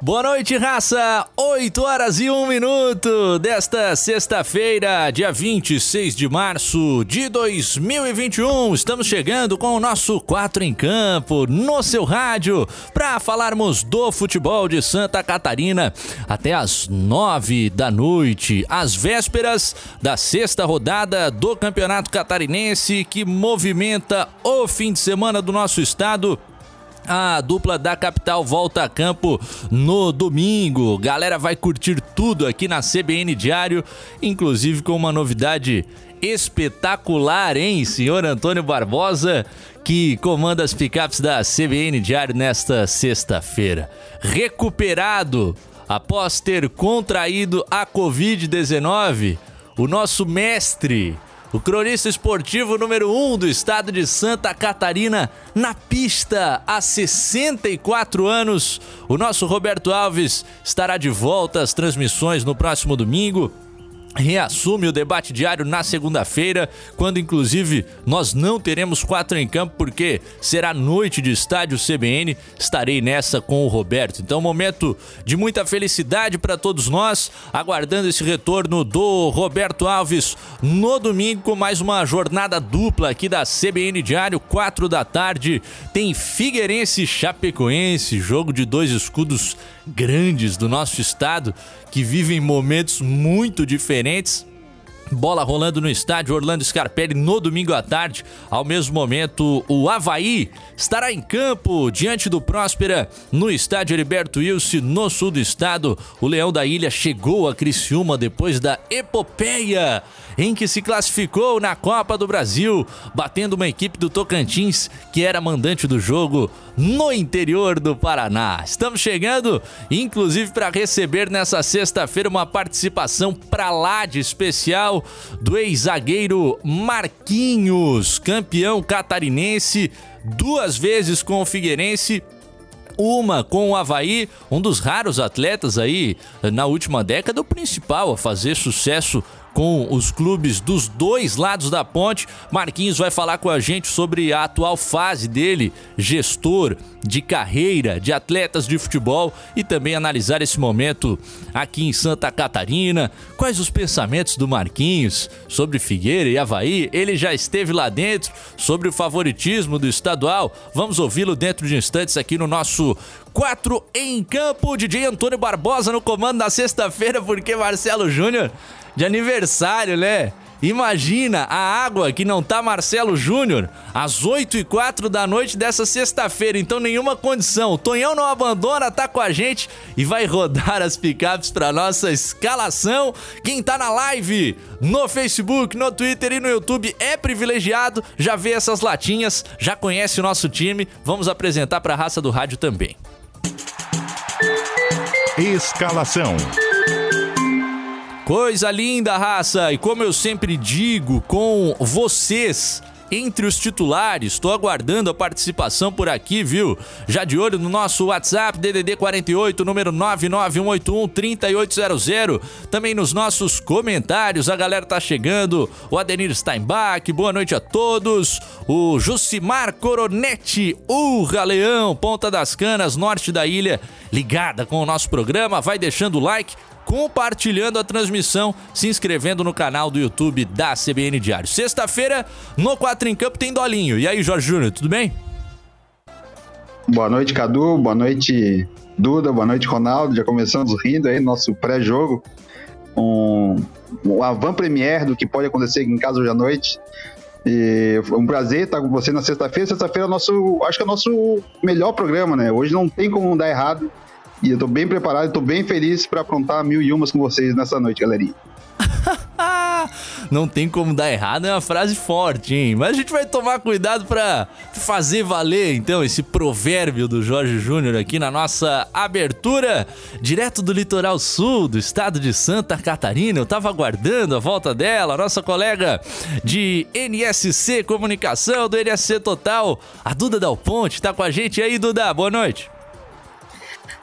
Boa noite, raça! 8 horas e 1 minuto desta sexta-feira, dia 26 de março de 2021. Estamos chegando com o nosso 4 em Campo no seu rádio para falarmos do futebol de Santa Catarina até as 9 da noite, às vésperas da sexta rodada do Campeonato Catarinense que movimenta o fim de semana do nosso estado a dupla da capital volta a campo no domingo. Galera vai curtir tudo aqui na CBN Diário, inclusive com uma novidade espetacular, hein, senhor Antônio Barbosa, que comanda as picapes da CBN Diário nesta sexta-feira. Recuperado após ter contraído a Covid-19, o nosso mestre o cronista esportivo número 1 um do estado de Santa Catarina, na pista há 64 anos. O nosso Roberto Alves estará de volta às transmissões no próximo domingo reassume o debate diário na segunda-feira, quando inclusive nós não teremos quatro em campo porque será noite de estádio CBN. Estarei nessa com o Roberto. Então, momento de muita felicidade para todos nós, aguardando esse retorno do Roberto Alves no domingo com mais uma jornada dupla aqui da CBN Diário, quatro da tarde. Tem Figueirense Chapecoense, jogo de dois escudos grandes do nosso estado que vivem momentos muito diferentes. Bola rolando no estádio Orlando Scarpelli no domingo à tarde. Ao mesmo momento, o Havaí estará em campo diante do Próspera no estádio Heriberto Wilson, no sul do estado. O Leão da Ilha chegou a Criciúma depois da epopeia em que se classificou na Copa do Brasil, batendo uma equipe do Tocantins que era mandante do jogo no interior do Paraná. Estamos chegando, inclusive, para receber nessa sexta-feira uma participação para lá de especial do ex-zagueiro Marquinhos, campeão catarinense, duas vezes com o Figueirense uma com o Havaí, um dos raros atletas aí na última década, o principal a fazer sucesso com os clubes dos dois lados da ponte. Marquinhos vai falar com a gente sobre a atual fase dele, gestor de carreira de atletas de futebol e também analisar esse momento aqui em Santa Catarina. Quais os pensamentos do Marquinhos sobre Figueira e Havaí? Ele já esteve lá dentro sobre o favoritismo do estadual. Vamos ouvi-lo dentro de instantes aqui no nosso 4 em campo. DJ Antônio Barbosa no comando na sexta-feira, porque Marcelo Júnior de aniversário, né? Imagina a água que não tá Marcelo Júnior às 8 e 4 da noite dessa sexta-feira, então nenhuma condição. O Tonhão não abandona, tá com a gente e vai rodar as picapes para nossa escalação. Quem tá na live no Facebook, no Twitter e no YouTube é privilegiado, já vê essas latinhas, já conhece o nosso time. Vamos apresentar para a raça do rádio também. Escalação. Coisa linda, raça! E como eu sempre digo com vocês, entre os titulares. Estou aguardando a participação por aqui, viu? Já de olho no nosso WhatsApp DDD 48, número 991813800. Também nos nossos comentários, a galera tá chegando. O Adenir Steinbach, boa noite a todos. O Jucimar Coronete, Urra Leão, Ponta das Canas, norte da ilha, ligada com o nosso programa. Vai deixando o like compartilhando a transmissão, se inscrevendo no canal do YouTube da CBN Diário. Sexta-feira, no 4 em Campo tem Dolinho. E aí, Jorge Júnior, tudo bem? Boa noite, Cadu. Boa noite, Duda. Boa noite, Ronaldo. Já começamos rindo aí, nosso pré-jogo. Um, um avant-première do que pode acontecer em casa hoje à noite. E um prazer estar com você na sexta-feira. Sexta-feira é nosso, acho que é o nosso melhor programa, né? Hoje não tem como dar errado. E eu tô bem preparado, tô bem feliz para aprontar mil e umas com vocês nessa noite, galerinha. Não tem como dar errado, é uma frase forte, hein? Mas a gente vai tomar cuidado para fazer valer, então, esse provérbio do Jorge Júnior aqui na nossa abertura, direto do litoral sul do estado de Santa Catarina. Eu tava aguardando a volta dela, nossa colega de NSC Comunicação, do NSC Total, a Duda Dal Ponte, tá com a gente aí, Duda. Boa noite.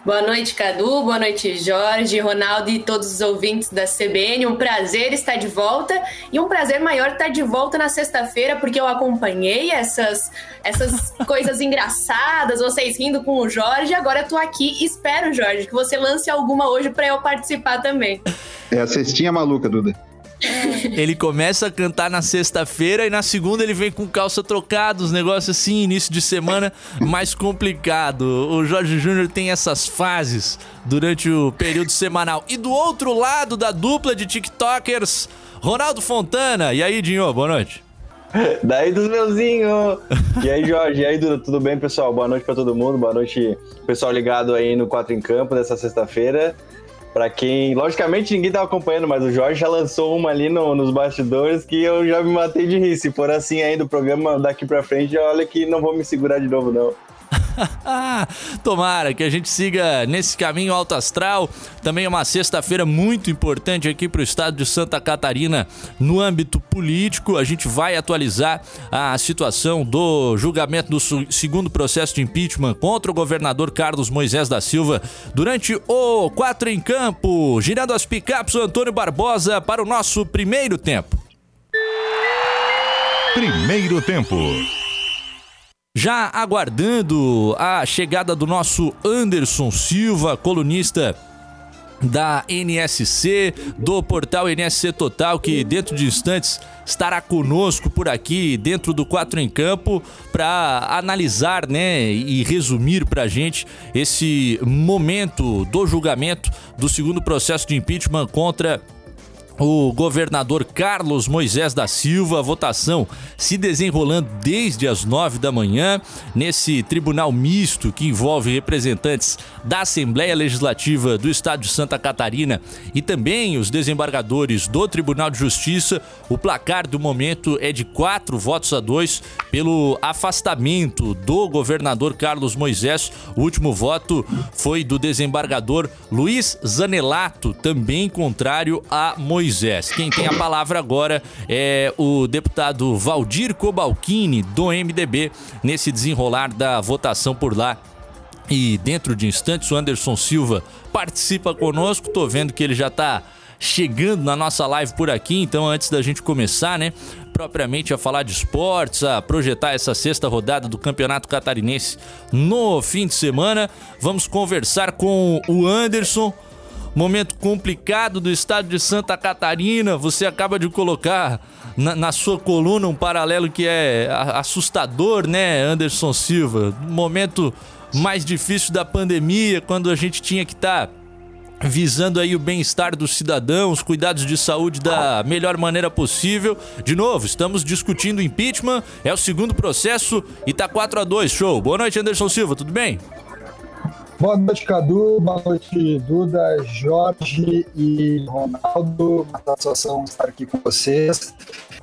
Boa noite, Cadu. Boa noite, Jorge, Ronaldo e todos os ouvintes da CBN. Um prazer estar de volta e um prazer maior estar de volta na sexta-feira, porque eu acompanhei essas, essas coisas engraçadas, vocês rindo com o Jorge. Agora eu tô aqui. Espero, Jorge, que você lance alguma hoje para eu participar também. É a cestinha maluca, Duda. Ele começa a cantar na sexta-feira e na segunda ele vem com calça trocada, os negócios assim, início de semana mais complicado. O Jorge Júnior tem essas fases durante o período semanal. E do outro lado da dupla de TikTokers, Ronaldo Fontana. E aí, Dinho, boa noite. Daí dos meuzinhos! E aí, Jorge? E aí, Duda? Tudo bem, pessoal? Boa noite para todo mundo. Boa noite, pessoal ligado aí no 4 em Campo dessa sexta-feira. Para quem, logicamente ninguém tava acompanhando, mas o Jorge já lançou uma ali no, nos bastidores que eu já me matei de rir. Se for assim ainda o programa daqui para frente, olha que não vou me segurar de novo não. Tomara que a gente siga nesse caminho alto astral. Também é uma sexta-feira muito importante aqui para o estado de Santa Catarina no âmbito político. A gente vai atualizar a situação do julgamento do segundo processo de impeachment contra o governador Carlos Moisés da Silva durante o Quatro em Campo. Girando as picapes, o Antônio Barbosa para o nosso primeiro tempo. Primeiro tempo. Já aguardando a chegada do nosso Anderson Silva, colunista da NSC, do portal NSC Total, que dentro de instantes estará conosco por aqui, dentro do Quatro em Campo, para analisar né, e resumir para a gente esse momento do julgamento do segundo processo de impeachment contra o governador Carlos Moisés da Silva, a votação se desenrolando desde as nove da manhã nesse tribunal misto que envolve representantes da Assembleia Legislativa do Estado de Santa Catarina e também os desembargadores do Tribunal de Justiça. O placar do momento é de quatro votos a dois pelo afastamento do governador Carlos Moisés. O último voto foi do desembargador Luiz Zanelato, também contrário a Moisés. Moisés. Quem tem a palavra agora é o deputado Valdir Cobalcini, do MDB, nesse desenrolar da votação por lá. E dentro de instantes, o Anderson Silva participa conosco. Tô vendo que ele já tá chegando na nossa live por aqui, então antes da gente começar, né, propriamente a falar de esportes, a projetar essa sexta rodada do Campeonato Catarinense no fim de semana, vamos conversar com o Anderson, momento complicado do estado de Santa Catarina. Você acaba de colocar na, na, sua coluna um paralelo que é assustador, né, Anderson Silva? Momento mais difícil da pandemia, quando a gente tinha que estar. Tá visando aí o bem-estar dos cidadãos, cuidados de saúde da melhor maneira possível. De novo, estamos discutindo impeachment, é o segundo processo e tá 4 a 2 show. Boa noite, Anderson Silva, tudo bem? Boa noite, Cadu. Boa noite, Duda, Jorge e Ronaldo. Uma satisfação estar aqui com vocês.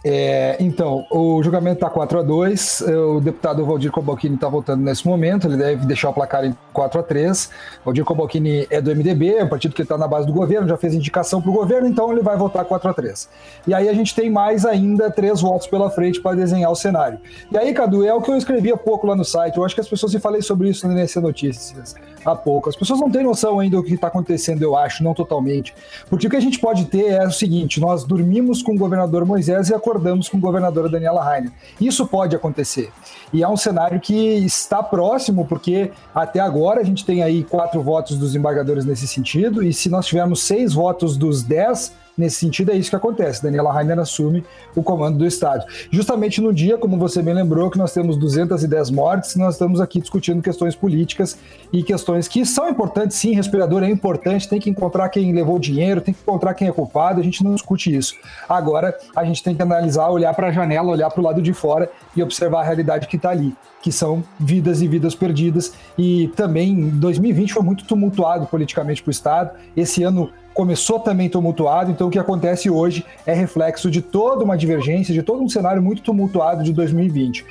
É, então, o julgamento está 4 a 2 O deputado Valdir Cobalcini está votando nesse momento. Ele deve deixar o placar em 4 a 3 Valdir Cobalcini é do MDB, é um partido que está na base do governo, já fez indicação para o governo, então ele vai votar 4 a 3 E aí a gente tem mais ainda três votos pela frente para desenhar o cenário. E aí, Cadu, é o que eu escrevi há pouco lá no site. Eu acho que as pessoas, e falei sobre isso NSC Notícias há pouco. As pessoas não têm noção ainda do que está acontecendo, eu acho, não totalmente. Porque o que a gente pode ter é o seguinte: nós dormimos com o governador Moisés e acordamos com a governadora Daniela Rainer. Isso pode acontecer. E é um cenário que está próximo, porque até agora a gente tem aí quatro votos dos embargadores nesse sentido, e se nós tivermos seis votos dos dez Nesse sentido, é isso que acontece. Daniela Rainer assume o comando do Estado. Justamente no dia, como você bem lembrou, que nós temos 210 mortes, nós estamos aqui discutindo questões políticas e questões que são importantes, sim, respirador é importante, tem que encontrar quem levou o dinheiro, tem que encontrar quem é culpado, a gente não discute isso. Agora, a gente tem que analisar, olhar para a janela, olhar para o lado de fora e observar a realidade que está ali que são vidas e vidas perdidas. E também 2020 foi muito tumultuado politicamente para o Estado. Esse ano começou também tumultuado, então o que acontece hoje é reflexo de toda uma divergência, de todo um cenário muito tumultuado de 2020.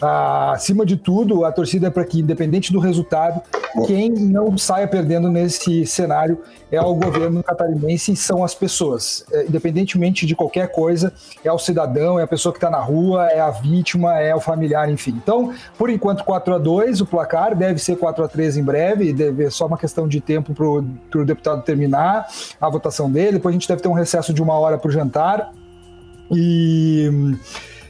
Ah, acima de tudo, a torcida é para que, independente do resultado, quem não saia perdendo nesse cenário é o governo catarinense e são as pessoas. É, independentemente de qualquer coisa, é o cidadão, é a pessoa que está na rua, é a vítima, é o familiar, enfim. Então, por enquanto, 4 a 2 o placar deve ser 4 a 3 em breve, deve ser só uma questão de tempo para o deputado terminar a votação dele. Depois a gente deve ter um recesso de uma hora para o jantar. E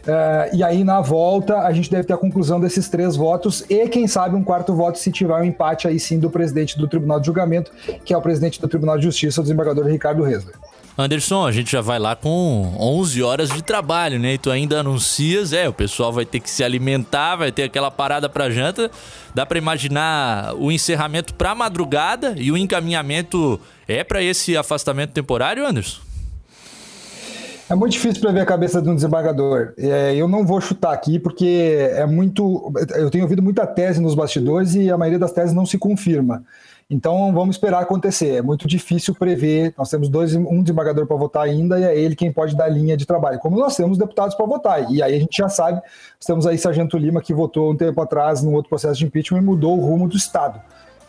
Uh, e aí, na volta, a gente deve ter a conclusão desses três votos e, quem sabe, um quarto voto se tiver um empate aí sim do presidente do Tribunal de Julgamento, que é o presidente do Tribunal de Justiça, o desembargador Ricardo Resler. Anderson, a gente já vai lá com 11 horas de trabalho, né? E tu ainda anuncias, é, o pessoal vai ter que se alimentar, vai ter aquela parada para janta. Dá para imaginar o encerramento para madrugada e o encaminhamento é para esse afastamento temporário, Anderson? É muito difícil prever a cabeça de um desembargador. É, eu não vou chutar aqui porque é muito. Eu tenho ouvido muita tese nos bastidores e a maioria das teses não se confirma. Então vamos esperar acontecer. É muito difícil prever. Nós temos dois, um desembargador para votar ainda e é ele quem pode dar linha de trabalho. Como nós temos deputados para votar. E aí a gente já sabe, nós temos aí Sargento Lima que votou um tempo atrás num outro processo de impeachment e mudou o rumo do Estado.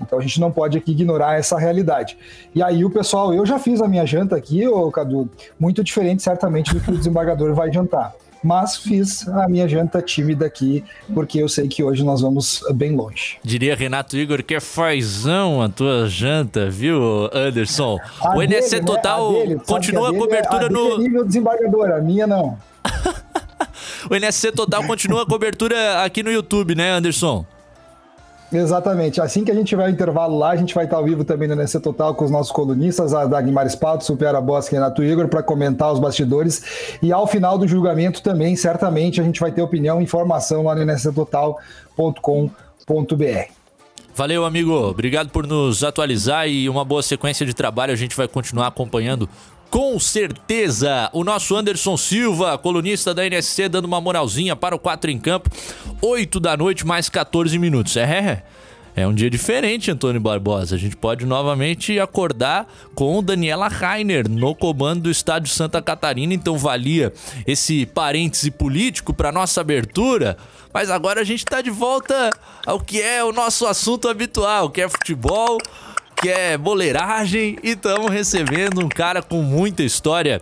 Então a gente não pode aqui ignorar essa realidade. E aí o pessoal, eu já fiz a minha janta aqui, ô Cadu, muito diferente certamente do que o desembargador vai jantar. Mas fiz a minha janta tímida aqui, porque eu sei que hoje nós vamos bem longe. Diria Renato Igor que é fazão a tua janta, viu, Anderson? A o NSC dele, né? Total né? dele, continua a, a cobertura é, a no. É nível desembargador, a minha não. o NSC Total continua a cobertura aqui no YouTube, né, Anderson? Exatamente. Assim que a gente tiver o intervalo lá, a gente vai estar ao vivo também no NC Total com os nossos colunistas, a Dagmar Spalto, Supera Bosque e Renato Igor, para comentar os bastidores. E ao final do julgamento também, certamente, a gente vai ter opinião e informação lá no nctotal.com.br. Valeu, amigo. Obrigado por nos atualizar e uma boa sequência de trabalho. A gente vai continuar acompanhando com certeza. O nosso Anderson Silva, colunista da NSC, dando uma moralzinha para o 4 em campo. 8 da noite, mais 14 minutos. É, é um dia diferente, Antônio Barbosa. A gente pode novamente acordar com Daniela Rainer no comando do estádio Santa Catarina. Então valia esse parêntese político para nossa abertura. Mas agora a gente está de volta ao que é o nosso assunto habitual, que é futebol que é boleiragem e estamos recebendo um cara com muita história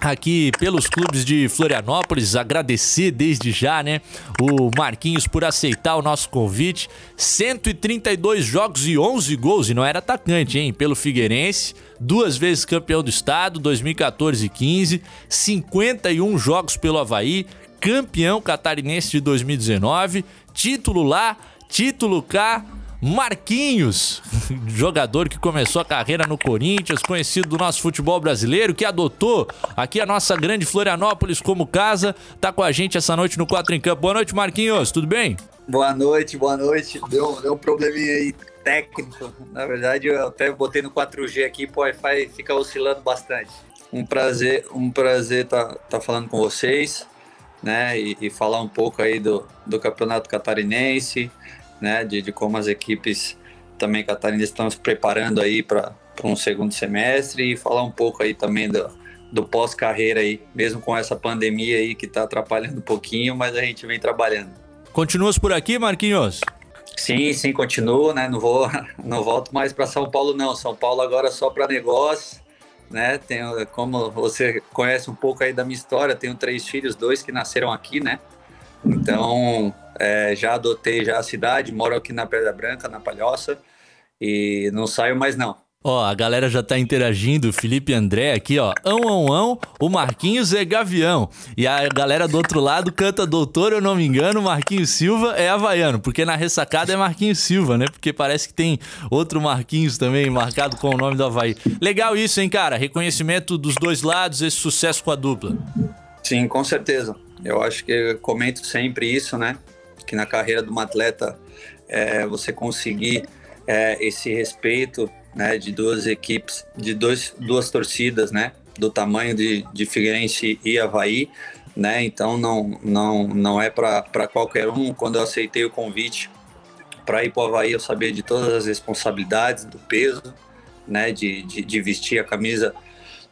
aqui pelos clubes de Florianópolis. Agradecer desde já, né, o Marquinhos por aceitar o nosso convite. 132 jogos e 11 gols e não era atacante, hein, pelo Figueirense. Duas vezes campeão do estado, 2014 e 15, 51 jogos pelo Havaí, campeão catarinense de 2019, título lá, título cá, Marquinhos, jogador que começou a carreira no Corinthians, conhecido do nosso futebol brasileiro, que adotou aqui a nossa grande Florianópolis como casa, tá com a gente essa noite no 4 em Campo. Boa noite, Marquinhos, tudo bem? Boa noite, boa noite. Deu, deu um probleminha aí técnico. Na verdade, eu até botei no 4G aqui, o Wi-Fi fica oscilando bastante. Um prazer, um prazer tá, tá falando com vocês, né? E, e falar um pouco aí do, do Campeonato Catarinense, né, de, de como as equipes também catarinenses estão se preparando aí para um segundo semestre e falar um pouco aí também do, do pós-carreira aí, mesmo com essa pandemia aí que está atrapalhando um pouquinho, mas a gente vem trabalhando. Continuas por aqui, Marquinhos? Sim, sim, continuo, né? Não vou, não volto mais para São Paulo não. São Paulo agora só para negócio, né? Tenho, como você conhece um pouco aí da minha história, tenho três filhos, dois que nasceram aqui, né? Então, é, já adotei já a cidade, moro aqui na Pedra Branca, na Palhoça, e não saio mais não. Ó, a galera já tá interagindo, Felipe André aqui, ó. Ão, ão, ão, o Marquinhos é Gavião. E a galera do outro lado canta Doutor, eu não me engano, Marquinhos Silva é havaiano, porque na ressacada é Marquinhos Silva, né? Porque parece que tem outro Marquinhos também marcado com o nome do Havaí. Legal isso, hein, cara? Reconhecimento dos dois lados, esse sucesso com a dupla. Sim, com certeza. Eu acho que eu comento sempre isso, né? Que na carreira de um atleta é, você conseguir é, esse respeito né, de duas equipes, de dois, duas torcidas, né? Do tamanho de, de Figueirense e Havaí, né? Então não, não, não é para qualquer um. Quando eu aceitei o convite para ir para o Havaí, eu sabia de todas as responsabilidades, do peso, né? De, de, de vestir a camisa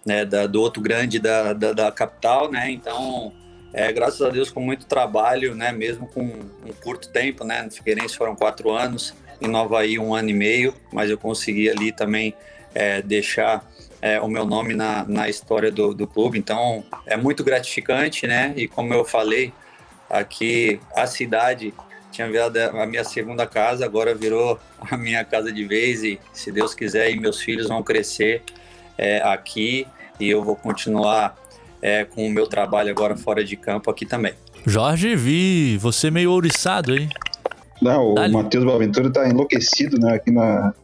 né, da, do outro grande da, da, da capital, né? Então é, graças a Deus com muito trabalho, né, mesmo com um curto tempo, né, no Figueirense foram quatro anos, em Nova Havaí um ano e meio, mas eu consegui ali também é, deixar é, o meu nome na, na história do, do clube, então é muito gratificante, né, e como eu falei, aqui a cidade tinha virado a minha segunda casa, agora virou a minha casa de vez e se Deus quiser, e meus filhos vão crescer é, aqui e eu vou continuar é, com o meu trabalho agora fora de campo aqui também. Jorge, vi você meio ouriçado aí. Não, o Matheus Boaventura tá enlouquecido, né? Aqui na.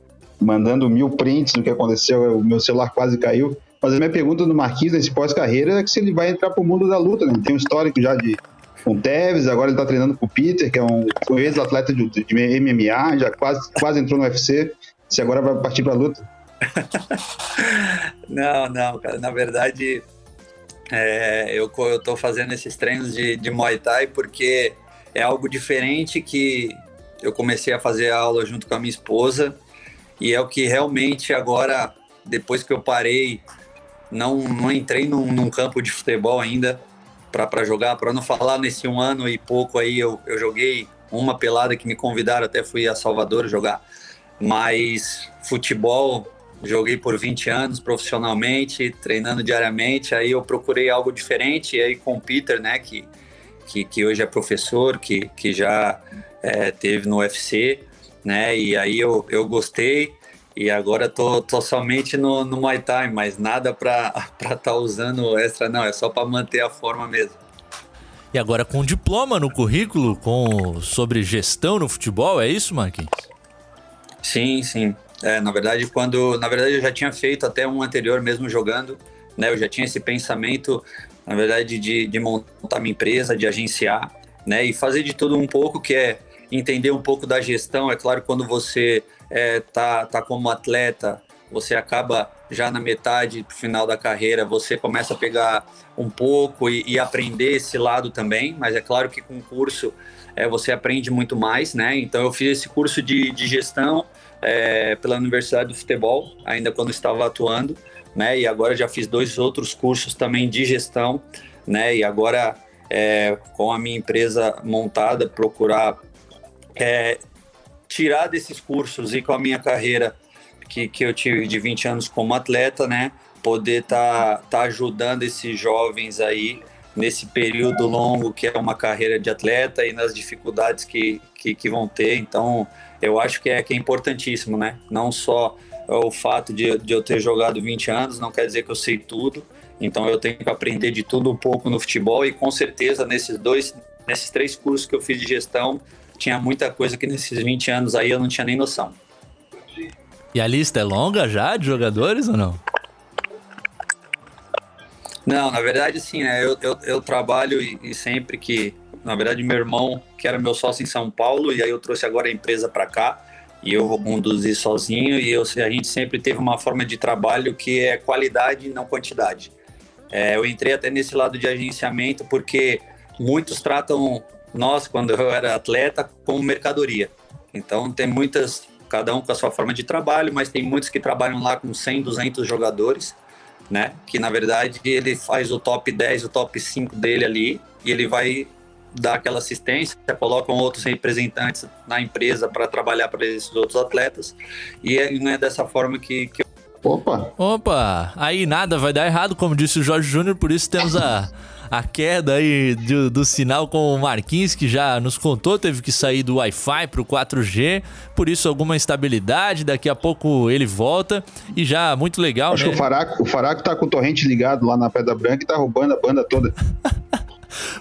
Mandando mil prints do que aconteceu, o meu celular quase caiu. Mas a minha pergunta do Marquinhos nesse pós-carreira é que se ele vai entrar pro mundo da luta, né? Ele tem um histórico já de com o Tevez, agora ele tá treinando com o Peter, que é um, um ex-atleta de, de, MMA, já quase, quase entrou no UFC. Se agora vai partir pra luta. não, não, cara. Na verdade, é, eu, tô fazendo esses treinos de, de Muay Thai porque é algo diferente que eu comecei a fazer aula junto com a minha esposa. E é o que realmente agora, depois que eu parei, não, não entrei num, num campo de futebol ainda para jogar, para não falar nesse um ano e pouco aí eu, eu joguei uma pelada que me convidaram, até fui a Salvador jogar, mas futebol joguei por 20 anos profissionalmente, treinando diariamente, aí eu procurei algo diferente, e aí com o Peter, né, que, que, que hoje é professor, que, que já é, teve no UFC, né, e aí eu, eu gostei, e agora tô, tô somente no, no Muay Thai, mas nada para estar tá usando extra, não, é só para manter a forma mesmo. E agora com diploma no currículo com sobre gestão no futebol, é isso, Marquinhos? Sim, sim. É, na verdade, quando. Na verdade, eu já tinha feito até um anterior mesmo jogando, né? Eu já tinha esse pensamento, na verdade, de, de montar minha empresa, de agenciar, né? E fazer de tudo um pouco, que é entender um pouco da gestão. É claro, quando você é, tá, tá como atleta, você acaba já na metade final da carreira, você começa a pegar um pouco e, e aprender esse lado também, mas é claro que com o curso é, você aprende muito mais, né? Então eu fiz esse curso de, de gestão é, pela Universidade do Futebol, ainda quando estava atuando, né? E agora já fiz dois outros cursos também de gestão, né? E agora é, com a minha empresa montada, procurar é, tirar desses cursos e com a minha carreira que, que eu tive de 20 anos como atleta, né? Poder estar tá, tá ajudando esses jovens aí nesse período longo que é uma carreira de atleta e nas dificuldades que, que, que vão ter. Então, eu acho que é, que é importantíssimo, né? Não só o fato de, de eu ter jogado 20 anos, não quer dizer que eu sei tudo. Então, eu tenho que aprender de tudo um pouco no futebol e com certeza nesses dois, nesses três cursos que eu fiz de gestão, tinha muita coisa que nesses 20 anos aí eu não tinha nem noção. E a lista é longa já de jogadores ou não? Não, na verdade, sim, né? Eu, eu, eu trabalho e, e, sempre que. Na verdade, meu irmão, que era meu sócio em São Paulo, e aí eu trouxe agora a empresa para cá, e eu vou conduzir sozinho, e eu, a gente sempre teve uma forma de trabalho que é qualidade e não quantidade. É, eu entrei até nesse lado de agenciamento porque muitos tratam nós, quando eu era atleta, como mercadoria. Então, tem muitas, cada um com a sua forma de trabalho, mas tem muitos que trabalham lá com 100, 200 jogadores né? Que na verdade ele faz o top 10, o top 5 dele ali e ele vai dar aquela assistência, colocam outros representantes na empresa para trabalhar para esses outros atletas e é, não é dessa forma que, que Opa! Opa! Aí nada vai dar errado, como disse o Jorge Júnior, por isso temos a, a queda aí do, do, sinal com o Marquinhos, que já nos contou, teve que sair do Wi-Fi pro 4G, por isso alguma instabilidade, daqui a pouco ele volta e já muito legal, Acho né? que o Faraco, o Faraco tá com o torrente ligado lá na Pedra Branca e tá roubando a banda toda.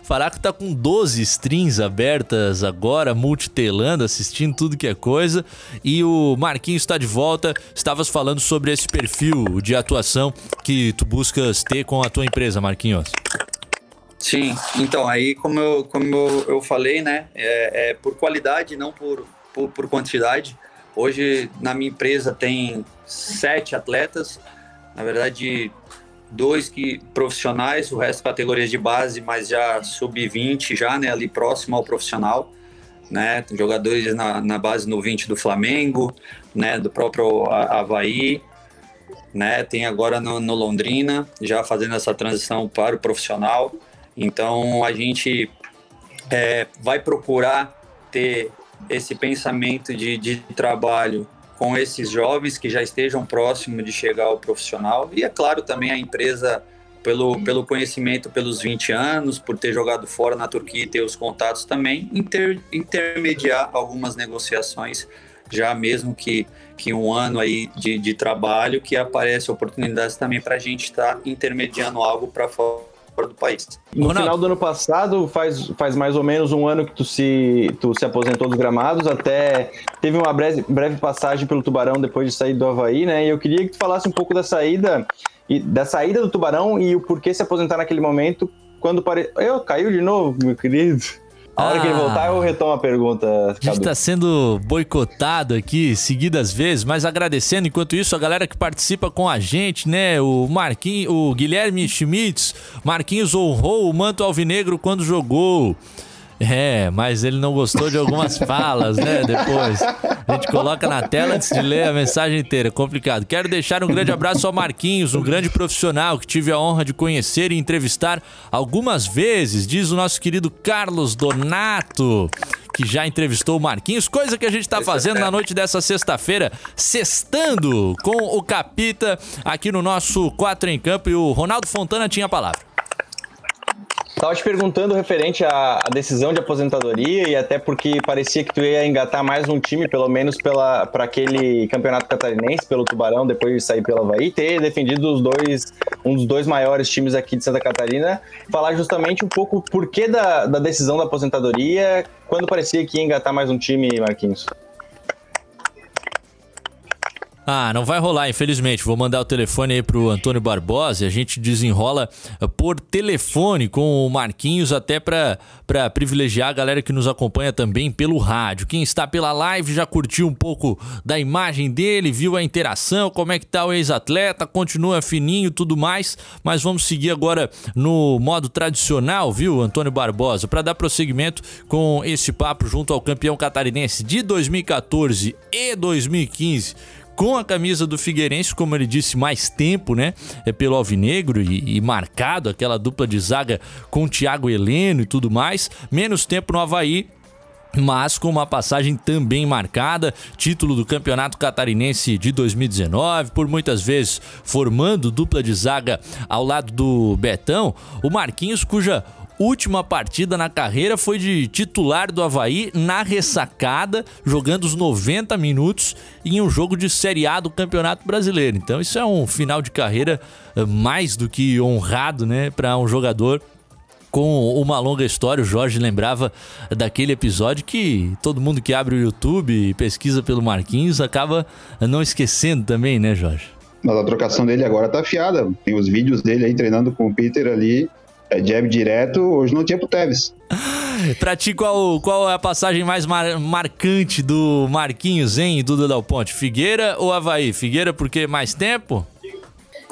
Faraco tá com 12 strings abertas agora, multitelando, assistindo tudo que é coisa. E o Marquinhos está de volta. Estavas falando sobre esse perfil de atuação que tu buscas ter com a tua empresa, Marquinhos. Sim, então aí como eu, como eu, eu falei, né, é, é por qualidade, não por, por, por quantidade. Hoje na minha empresa tem sete atletas, na verdade dois que profissionais, o resto categorias de base, mas já sub-20 já, né, ali próximo ao profissional, né, jogadores na, na base no 20 do Flamengo, né, do próprio Havaí, né, tem agora no, no Londrina, já fazendo essa transição para o profissional, Então a gente é, vai procurar ter esse pensamento de, de trabalho com esses jovens que já estejam próximos de chegar ao profissional. E é claro também a empresa pelo, pelo conhecimento pelos 20 anos, por ter jogado fora na Turquia e ter os contatos também, inter, intermediar algumas negociações já mesmo que, que um ano aí de, de trabalho que aparece oportunidades também para a gente estar tá intermediando algo para fora fora do país. No Ronaldo. final do ano passado, faz, faz mais ou menos um ano que tu se, tu se aposentou dos gramados, até teve uma breve, breve passagem pelo Tubarão depois de sair do Havaí, né? E eu queria que tu falasse um pouco da saída, e, da saída do Tubarão e o porquê se aposentar naquele momento, quando pare... Eu, caiu de novo, meu querido. A hora ah, que ele voltar, eu retomo a pergunta. A gente está sendo boicotado aqui seguidas vezes, mas agradecendo enquanto isso a galera que participa com a gente, né? O Marquinhos, o Guilherme Schmitz, Marquinhos honrou o manto alvinegro quando jogou. É, mas ele não gostou de algumas falas, né? Depois. A gente coloca na tela antes de ler a mensagem inteira. Complicado. Quero deixar um grande abraço ao Marquinhos, um grande profissional que tive a honra de conhecer e entrevistar algumas vezes, diz o nosso querido Carlos Donato que já entrevistou o Marquinhos, coisa que a gente está fazendo na noite dessa sexta-feira, sextando com o Capita aqui no nosso 4 em Campo e o Ronaldo Fontana tinha a palavra. Tava te perguntando referente à, à, decisão de aposentadoria e até porque parecia que tu ia engatar mais um time, pelo menos para aquele campeonato catarinense, pelo Tubarão, depois de sair pela Havaí, ter defendido os dois, um dos dois maiores times aqui de Santa Catarina. Falar justamente um pouco por que da, da decisão da aposentadoria, quando parecia que ia engatar mais um time, Marquinhos. Ah, não vai rolar, infelizmente. Vou mandar o telefone aí pro Antônio Barbosa e a gente desenrola eh, por telefone com o Marquinhos, até para privilegiar a galera que nos acompanha também pelo rádio. Quem está pela live já curtiu um pouco da imagem dele, viu a interação, como é que tá o ex-atleta, continua fininho tudo mais, mas vamos seguir agora no modo tradicional, viu, Antônio Barbosa, para dar prosseguimento com esse papo junto ao campeão catarinense de 2014 e 2015 com a camisa do Figueirense, como ele disse, mais tempo, né? É pelo Alvinegro e, e marcado aquela dupla de zaga com Thiago Heleno e tudo mais. Menos tempo no Havaí, mas com uma passagem também marcada, título do Campeonato Catarinense de 2019, por muitas vezes formando dupla de zaga ao lado do Betão, o Marquinhos, cuja última partida na carreira foi de titular do Havaí na ressacada, jogando os 90 minutos em um jogo de Série A do Campeonato Brasileiro. Então isso é um final de carreira eh, mais do que honrado, né, para um jogador com uma longa história. O Jorge lembrava daquele episódio que todo mundo que abre o YouTube e pesquisa pelo Marquinhos acaba não esquecendo também, né, Jorge? Mas a trocação dele agora tá afiada. Tem os vídeos dele aí treinando com o Peter ali é jab direto, hoje não tinha pro Tevez. pra ti, qual, qual é a passagem mais mar marcante do Marquinhos, hein, Duda Dal Ponte? Figueira ou Havaí? Figueira porque mais tempo?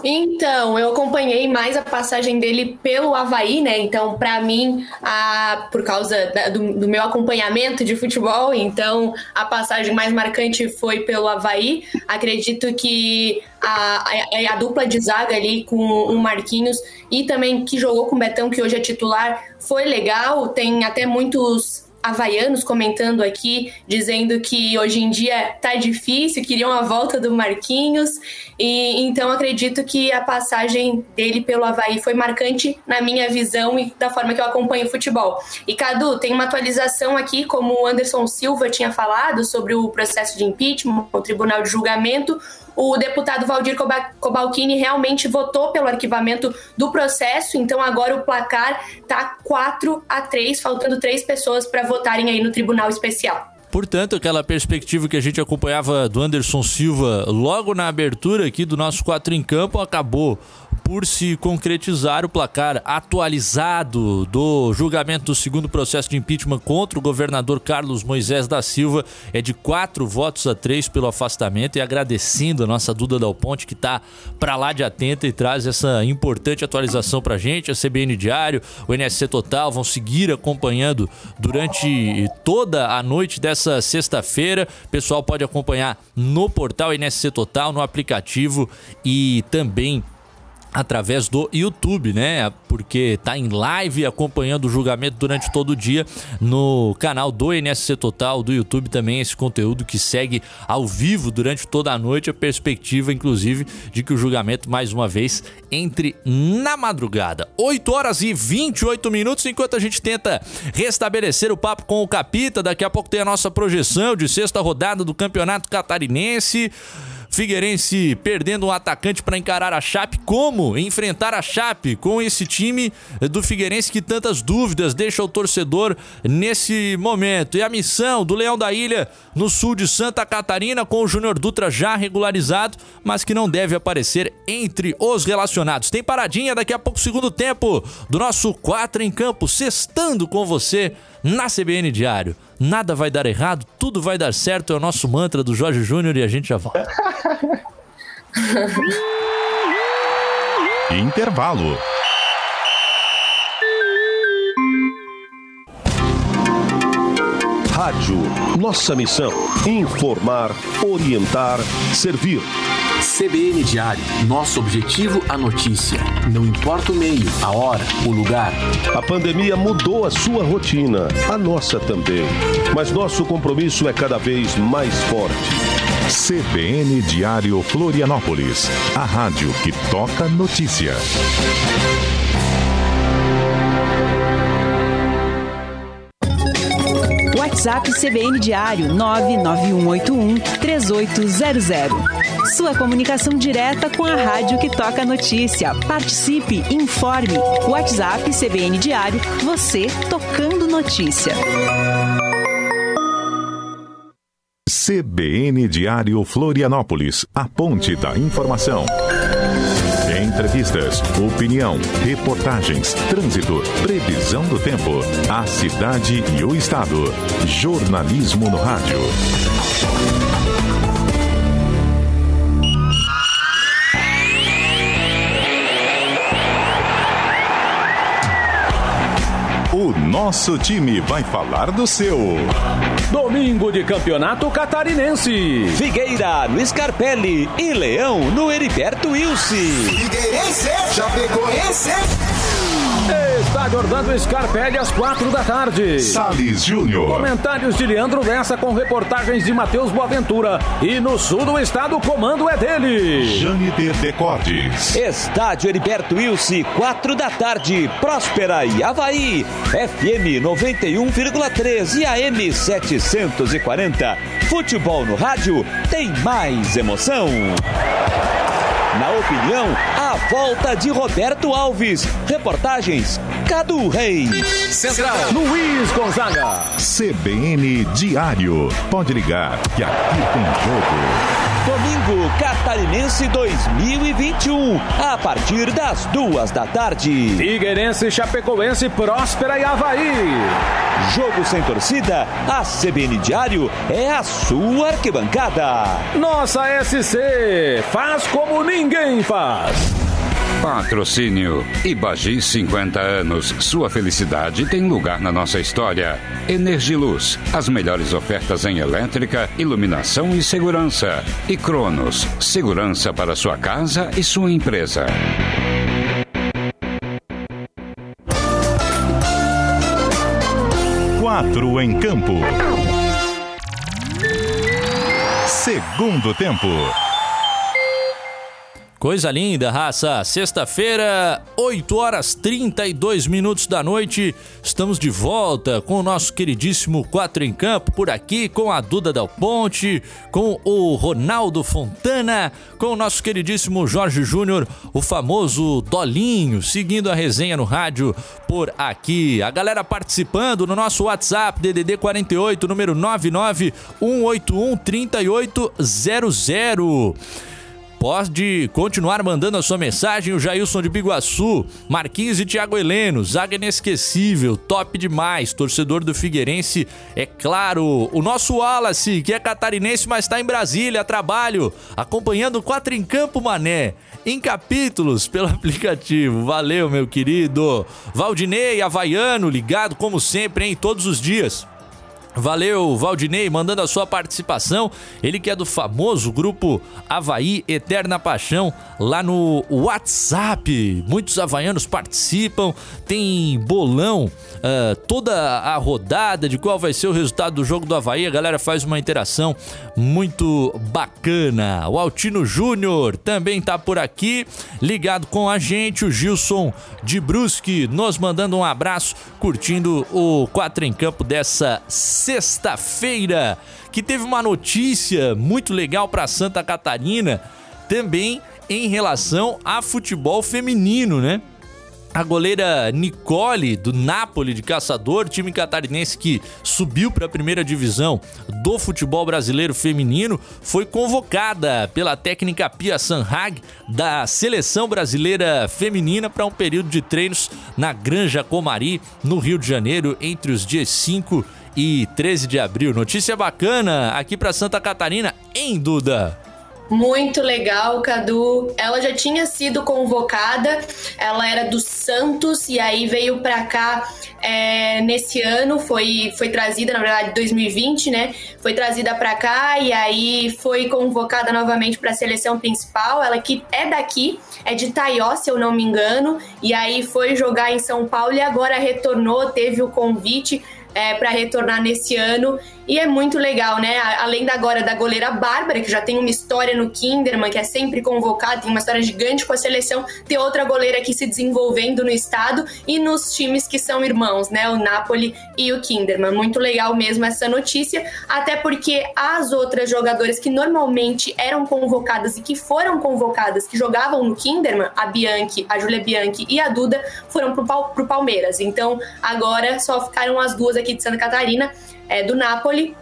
Então, eu acompanhei mais a passagem dele pelo Havaí, né? Então, para mim, a, por causa da, do, do, meu acompanhamento de futebol, então a passagem mais marcante foi pelo Havaí. Acredito que a, a, a dupla de zaga ali com o Marquinhos e também que jogou com o Betão, que hoje é titular, foi legal. Tem até muitos havaianos comentando aqui, dizendo que hoje em dia tá difícil, queriam a volta do Marquinhos, e então acredito que a passagem dele pelo Havaí foi marcante na minha visão e da forma que eu acompanho o futebol. E Cadu, tem uma atualização aqui, como o Anderson Silva tinha falado sobre o processo de impeachment, o tribunal de julgamento, o deputado Valdir Cobalcini realmente votou pelo arquivamento do processo, então agora o placar está 4 a 3, faltando três pessoas para votarem aí no Tribunal Especial. Portanto, aquela perspectiva que a gente acompanhava do Anderson Silva logo na abertura aqui do nosso 4 em campo acabou por se concretizar o placar atualizado do julgamento do segundo processo de impeachment contra o governador Carlos Moisés da Silva é de quatro votos a três pelo afastamento e agradecendo a nossa Duda Dal Ponte que está para lá de atenta e traz essa importante atualização para gente. A CBN Diário, o NSC Total vão seguir acompanhando durante toda a noite dessa sexta-feira. Pessoal pode acompanhar no portal NSC Total, no aplicativo e também através do YouTube, né? Porque tá em live acompanhando o julgamento durante todo o dia no canal do NSC Total do YouTube também esse conteúdo que segue ao vivo durante toda a noite a perspectiva inclusive de que o julgamento mais uma vez entre na madrugada. 8 horas e 28 minutos enquanto a gente tenta restabelecer o papo com o Capita, daqui a pouco tem a nossa projeção de sexta rodada do Campeonato Catarinense. Figueirense perdendo um atacante para encarar a Chape. Como enfrentar a Chape com esse time do Figueirense que tantas dúvidas deixa o torcedor nesse momento? E a missão do Leão da Ilha no sul de Santa Catarina com o Júnior Dutra já regularizado, mas que não deve aparecer entre os relacionados. Tem paradinha daqui a pouco, segundo tempo do nosso 4 em campo, sextando com você na CBN Diário. Nada vai dar errado, tudo vai dar certo. É o nosso mantra do Jorge Júnior e a gente já volta. Intervalo. Rádio. Nossa missão: informar, orientar, servir. CBN Diário. Nosso objetivo, a notícia. Não importa o meio, a hora, o lugar. A pandemia mudou a sua rotina, a nossa também. Mas nosso compromisso é cada vez mais forte. CBN Diário Florianópolis. A rádio que toca notícia. WhatsApp CBN Diário 99181 3800. Sua comunicação direta com a rádio que toca notícia. Participe, informe. WhatsApp CBN Diário, você tocando notícia. CBN Diário Florianópolis. A ponte da informação. Entrevistas, opinião, reportagens, trânsito, previsão do tempo, a cidade e o estado. Jornalismo no rádio. O nosso time vai falar do seu. Domingo de Campeonato Catarinense. Figueira no Scarpelli e Leão no Heriberto Wilson. Figueirense, Chapecoense. Estádio Orlando Scarpelli às quatro da tarde. Salles Júnior. Comentários de Leandro Lessa com reportagens de Matheus Boaventura. E no sul do estado o comando é dele. Jâniter Decordes. Estádio Heriberto Wilson, quatro da tarde. Próspera e Havaí. FM 91,3 e AM 740. Futebol no rádio tem mais emoção. Na opinião, volta de Roberto Alves. Reportagens Cadu Reis. Central Luiz Gonzaga. CBN Diário. Pode ligar que aqui tem jogo. Domingo Catarinense 2021, a partir das duas da tarde. Figueirense, Chapecoense, Próspera e Havaí. Jogo sem torcida, a CBN Diário é a sua arquibancada. Nossa SC faz como ninguém faz. Patrocínio Ibagi 50 anos. Sua felicidade tem lugar na nossa história. Energiluz, as melhores ofertas em elétrica, iluminação e segurança. E Cronos, segurança para sua casa e sua empresa. Quatro em campo. Segundo tempo. Coisa linda, raça. Sexta-feira, 8 horas 32 minutos da noite. Estamos de volta com o nosso queridíssimo Quatro em Campo por aqui, com a Duda Del Ponte, com o Ronaldo Fontana, com o nosso queridíssimo Jorge Júnior, o famoso Dolinho, seguindo a resenha no rádio por aqui. A galera participando no nosso WhatsApp, DDD 48, número 99181 3800. Pode continuar mandando a sua mensagem, o Jailson de Biguaçu, Marquinhos e Thiago Heleno, zaga inesquecível, top demais, torcedor do Figueirense, é claro, o nosso Wallace, que é catarinense, mas está em Brasília, trabalho, acompanhando o Quatro em Campo Mané, em capítulos pelo aplicativo, valeu meu querido, Valdinei, Havaiano, ligado como sempre, em todos os dias. Valeu, Valdinei, mandando a sua participação. Ele que é do famoso grupo Havaí Eterna Paixão, lá no WhatsApp. Muitos havaianos participam, tem bolão uh, toda a rodada de qual vai ser o resultado do jogo do Havaí. A galera faz uma interação muito bacana. O Altino Júnior também tá por aqui, ligado com a gente. O Gilson de Brusque nos mandando um abraço, curtindo o 4 em Campo dessa sexta-feira, que teve uma notícia muito legal para Santa Catarina, também em relação a futebol feminino, né? A goleira Nicole, do Napoli de Caçador, time catarinense que subiu para a primeira divisão do futebol brasileiro feminino, foi convocada pela técnica Pia Sanhag da seleção brasileira feminina para um período de treinos na Granja Comari, no Rio de Janeiro, entre os dias 5 e 13 de abril. Notícia bacana aqui para Santa Catarina, em Duda. Muito legal, Cadu. Ela já tinha sido convocada, ela era do Santos e aí veio para cá é, nesse ano, foi, foi trazida, na verdade, 2020, né? Foi trazida para cá e aí foi convocada novamente para a seleção principal. Ela que é daqui, é de Taió, se eu não me engano, e aí foi jogar em São Paulo e agora retornou, teve o convite é, para retornar nesse ano. E é muito legal, né? Além da agora da goleira Bárbara, que já tem uma história no Kinderman, que é sempre convocada, tem uma história gigante com a seleção, ter outra goleira aqui se desenvolvendo no estado e nos times que são irmãos, né? O Napoli e o Kinderman. Muito legal mesmo essa notícia, até porque as outras jogadoras que normalmente eram convocadas e que foram convocadas, que jogavam no Kinderman, a Bianchi, a Julia Bianchi e a Duda, foram pro, pro Palmeiras. Então agora só ficaram as duas aqui de Santa Catarina é, do Napoli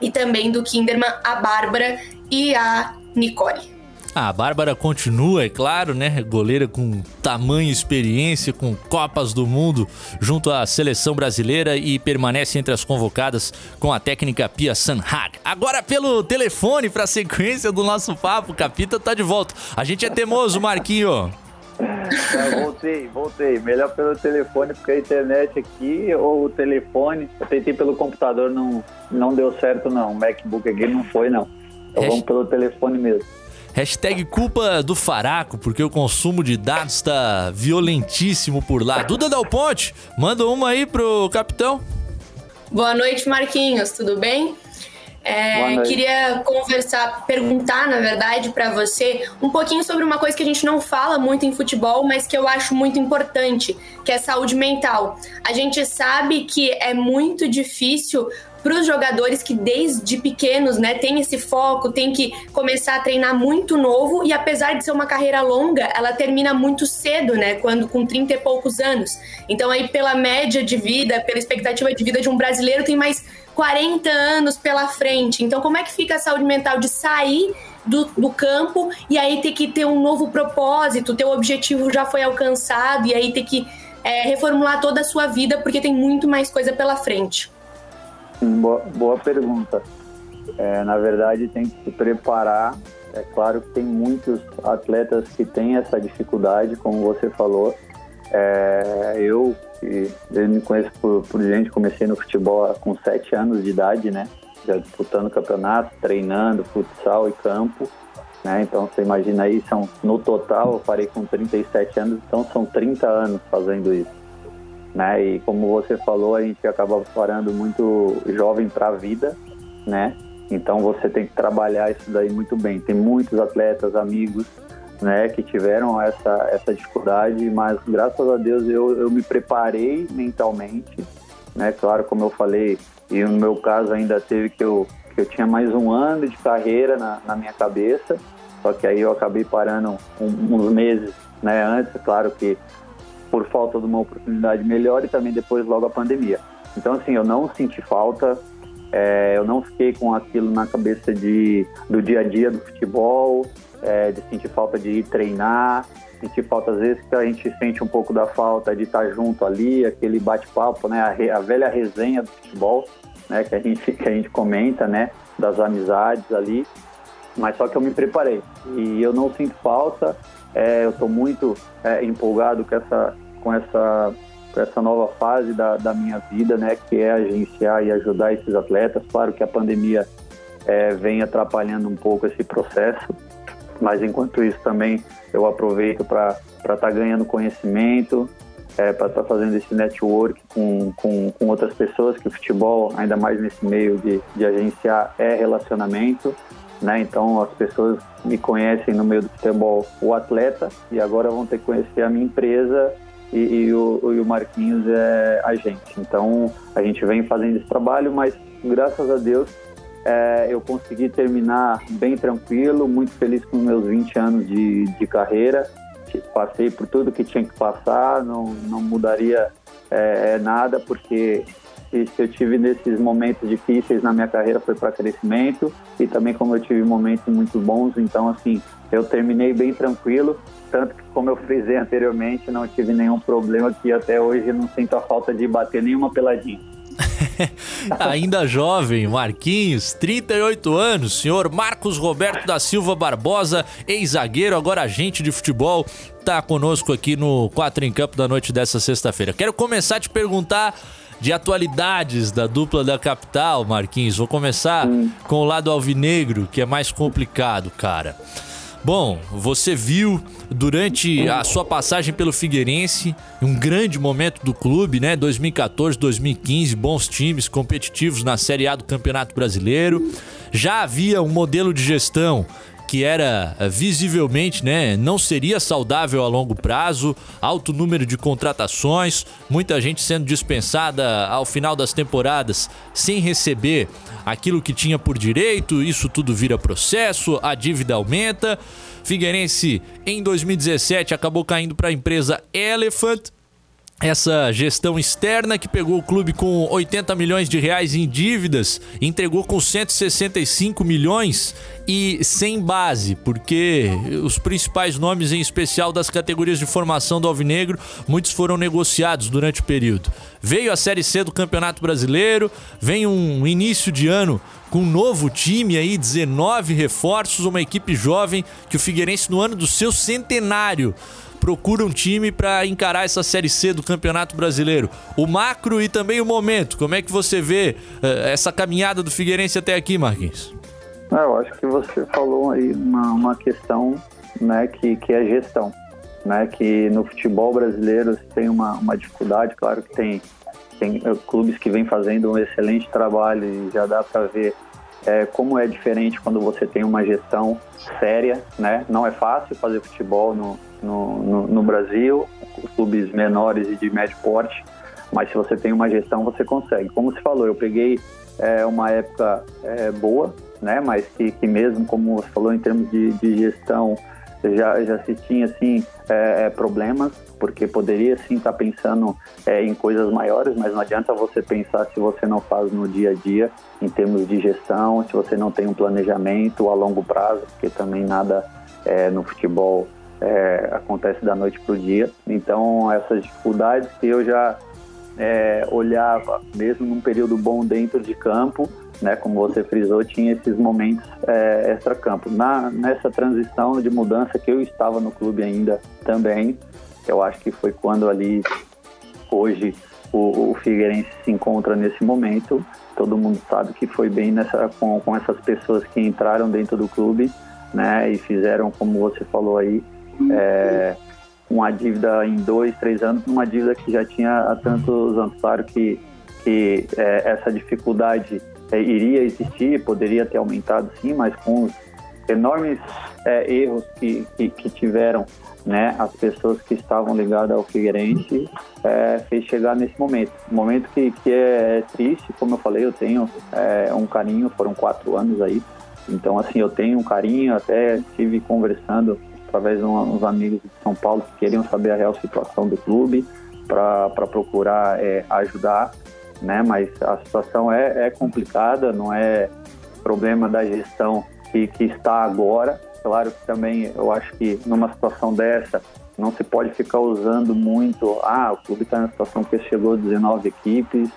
e também do Kinderman, a Bárbara e a Nicole. A Bárbara continua, é claro, né? Goleira com tamanho experiência, com Copas do Mundo junto à seleção brasileira e permanece entre as convocadas com a técnica Pia Sanhag. Agora pelo telefone para a sequência do nosso papo, Capita tá de volta. A gente é teimoso, Marquinho. Eu voltei, voltei. Melhor pelo telefone, porque a internet aqui ou o telefone. Eu tentei pelo computador, não, não deu certo, não. O MacBook aqui não foi, não. Então Hasht... vamos pelo telefone mesmo. Hashtag culpa do Faraco, porque o consumo de dados está violentíssimo por lá. Duda Dal Ponte, manda uma aí pro capitão. Boa noite, Marquinhos, tudo bem? É, queria conversar, perguntar, na verdade, para você um pouquinho sobre uma coisa que a gente não fala muito em futebol, mas que eu acho muito importante, que é saúde mental. A gente sabe que é muito difícil para os jogadores que desde pequenos, né, tem esse foco, tem que começar a treinar muito novo e apesar de ser uma carreira longa, ela termina muito cedo, né, quando com 30 e poucos anos. Então aí pela média de vida, pela expectativa de vida de um brasileiro tem mais 40 anos pela frente. Então, como é que fica a saúde mental de sair do, do campo e aí ter que ter um novo propósito, teu objetivo já foi alcançado e aí ter que é, reformular toda a sua vida porque tem muito mais coisa pela frente? Boa, boa pergunta. É, na verdade, tem que se preparar. É claro que tem muitos atletas que têm essa dificuldade, como você falou. É, eu eu me conheço por, por gente, comecei no futebol com 7 anos de idade, né? Já disputando campeonato, treinando, futsal e campo. Né? Então você imagina aí, são, no total eu parei com 37 anos, então são 30 anos fazendo isso. Né? E como você falou, a gente acaba parando muito jovem para a vida, né? Então você tem que trabalhar isso daí muito bem. Tem muitos atletas, amigos né, que tiveram essa, essa dificuldade, mas graças a Deus eu, eu me preparei mentalmente, né, claro, como eu falei, e no meu caso ainda teve que eu, que eu tinha mais um ano de carreira na, na minha cabeça, só que aí eu acabei parando um, uns meses né, antes, claro que por falta de uma oportunidade melhor e também depois logo a pandemia. Então assim, eu não senti falta, é, eu não fiquei com aquilo na cabeça de, do dia a dia do futebol, é, de sentir falta de ir treinar, sentir falta às vezes que a gente sente um pouco da falta de estar junto ali, aquele bate-papo, né, a, re, a, velha resenha do futebol, né, que a gente que a gente comenta, né, das amizades ali. Mas só que eu me preparei e eu não sinto falta. É, eu estou muito é, empolgado com essa com essa essa nova fase da, da minha vida, né, que é agenciar e ajudar esses atletas. Claro que a pandemia é, vem atrapalhando um pouco esse processo, mas enquanto isso também eu aproveito para estar tá ganhando conhecimento, é, para estar tá fazendo esse network com, com, com, outras pessoas, que o futebol, ainda mais nesse meio de, de agenciar, é relacionamento. Né? Então as pessoas me conhecem no meio do futebol, o atleta, e agora vão ter que conhecer a minha empresa e, e, o, e o Marquinhos é a gente. Então a gente vem fazendo esse trabalho, mas graças a Deus é, eu consegui terminar bem tranquilo, muito feliz com meus 20 anos de, de carreira passei por tudo que tinha que passar, não, não mudaria é, é nada, porque se eu tive nesses momentos difíceis na minha carreira foi para crescimento e também como eu tive momentos muito bons, então assim, eu terminei bem tranquilo, tanto que como eu frisei anteriormente, não tive nenhum problema que até hoje não sinto a falta de bater nenhuma peladinha. Ainda jovem, Marquinhos, 38 anos, senhor Marcos Roberto da Silva Barbosa, ex-zagueiro, agora agente de futebol, tá conosco aqui no 4 em Campo da noite dessa sexta-feira. Quero começar a te perguntar de atualidades da dupla da capital, Marquinhos. Vou começar com o lado alvinegro, que é mais complicado, cara. Bom, você viu durante a sua passagem pelo Figueirense um grande momento do clube, né? 2014, 2015, bons times competitivos na Série A do Campeonato Brasileiro. Já havia um modelo de gestão que era eh, visivelmente, né, não seria saudável a longo prazo, alto número de contratações, muita gente sendo dispensada ao final das temporadas sem receber aquilo que tinha por direito, isso tudo vira processo, a dívida aumenta. Figueirense em 2017 acabou caindo para a empresa Elephant essa gestão externa que pegou o clube com 80 milhões de reais em dívidas, entregou com 165 milhões e sem base, porque os principais nomes, em especial das categorias de formação do Alvinegro, muitos foram negociados durante o período. Veio a Série C do Campeonato Brasileiro, vem um início de ano com um novo time aí, 19 reforços, uma equipe jovem que o Figueirense no ano do seu centenário procura um time para encarar essa Série C do Campeonato Brasileiro. O macro e também o momento. Como é que você vê uh, essa caminhada do Figueirense até aqui, Marquinhos? É, eu acho que você falou aí uma, uma questão né, que, que é gestão. Né, que no futebol brasileiro tem uma, uma dificuldade, claro que tem, tem uh, clubes que vêm fazendo um excelente trabalho e já dá para ver é, como é diferente quando você tem uma gestão séria, né? Não é fácil fazer futebol no, no, no, no Brasil, clubes menores e de médio porte, mas se você tem uma gestão, você consegue. Como se falou, eu peguei é, uma época é, boa, né? Mas que, que mesmo, como você falou, em termos de, de gestão, já, já se tinha assim é, é, problemas, porque poderia sim estar tá pensando é, em coisas maiores, mas não adianta você pensar se você não faz no dia a dia, em termos de gestão, se você não tem um planejamento a longo prazo, porque também nada é, no futebol é, acontece da noite para o dia. Então, essas dificuldades que eu já é, olhava, mesmo num período bom dentro de campo, né, como você frisou, tinha esses momentos é, extra-campo. Nessa transição de mudança que eu estava no clube ainda também, eu acho que foi quando ali, hoje, o, o Figueirense se encontra nesse momento. Todo mundo sabe que foi bem nessa, com, com essas pessoas que entraram dentro do clube né, e fizeram, como você falou aí, é, uma dívida em dois, três anos, uma dívida que já tinha há tantos anos. Claro que, que é, essa dificuldade é, iria existir, poderia ter aumentado sim, mas com os enormes é, erros que, que, que, tiveram né, as pessoas que estavam ligadas ao Figueirense, é, fez chegar nesse momento. Um momento que, que é triste, como eu falei, eu tenho é, um carinho, foram quatro anos aí, então assim, eu tenho um carinho, até estive conversando através de uns amigos de São Paulo que queriam saber a real situação do clube para procurar é, ajudar, né? Mas a situação é, é, complicada, não é problema da gestão que, que está agora. Claro que também eu acho que numa situação dessa não se pode ficar usando muito, ah, o clube está na situação que chegou 19 equipes,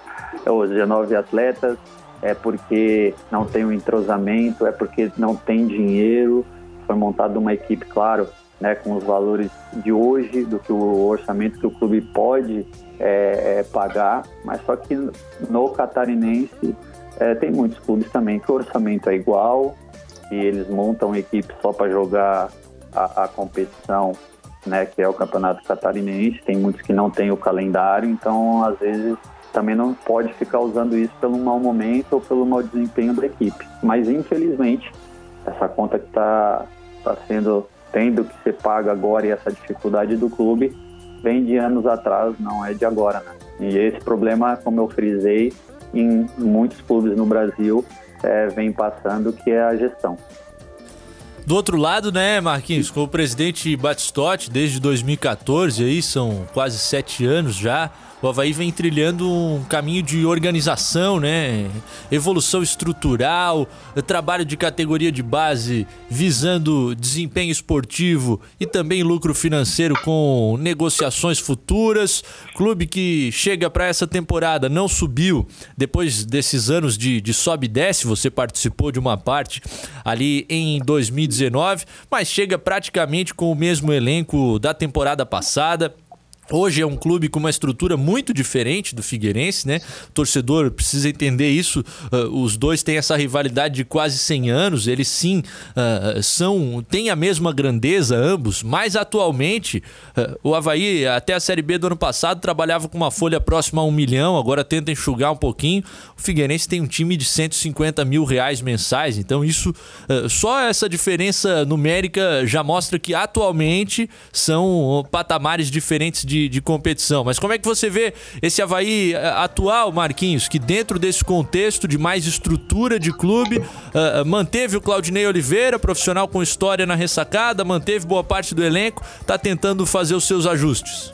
ou 19 atletas, é porque não tem um entrosamento, é porque não tem dinheiro, foi montada uma equipe, claro, né, com os valores de hoje, do que o orçamento que o clube pode é, é, pagar, mas só que no catarinense é, tem muitos clubes também que o orçamento é igual e eles montam equipe só para jogar a, a, competição, né, que é o campeonato catarinense. Tem muitos que não têm o calendário, então às vezes também não pode ficar usando isso pelo mau momento ou pelo mau desempenho da equipe. Mas infelizmente essa conta que está tá sendo tendo que ser paga agora e essa dificuldade do clube vem de anos atrás, não é de agora, né? E esse problema, como eu frisei, em muitos clubes no Brasil é, vem passando, que é a gestão. Do outro lado, né, Marquinhos, com o presidente Batistotti desde 2014, aí são quase sete anos já, o Havaí vem trilhando um caminho de organização, né? Evolução estrutural, trabalho de categoria de base visando desempenho esportivo e também lucro financeiro com negociações futuras. Clube que chega para essa temporada não subiu depois desses anos de, de sobe e desce. Você participou de uma parte ali em 2019, mas chega praticamente com o mesmo elenco da temporada passada. Hoje é um clube com uma estrutura muito diferente do Figueirense, né? O torcedor precisa entender isso. Uh, os dois têm essa rivalidade de quase 100 anos. Eles sim uh, são têm a mesma grandeza ambos, mas atualmente uh, o Havaí até a Série B do ano passado trabalhava com uma folha próxima a um milhão. Agora tenta enxugar um pouquinho. O Figueirense tem um time de 150 mil reais mensais. Então isso só essa diferença numérica já mostra que atualmente são patamares diferentes de de, de competição. Mas como é que você vê esse Havaí eh, atual, Marquinhos, que dentro desse contexto de mais estrutura de clube, uh, manteve o Claudinei Oliveira, profissional com história na ressacada, manteve boa parte do elenco, está tentando fazer os seus ajustes?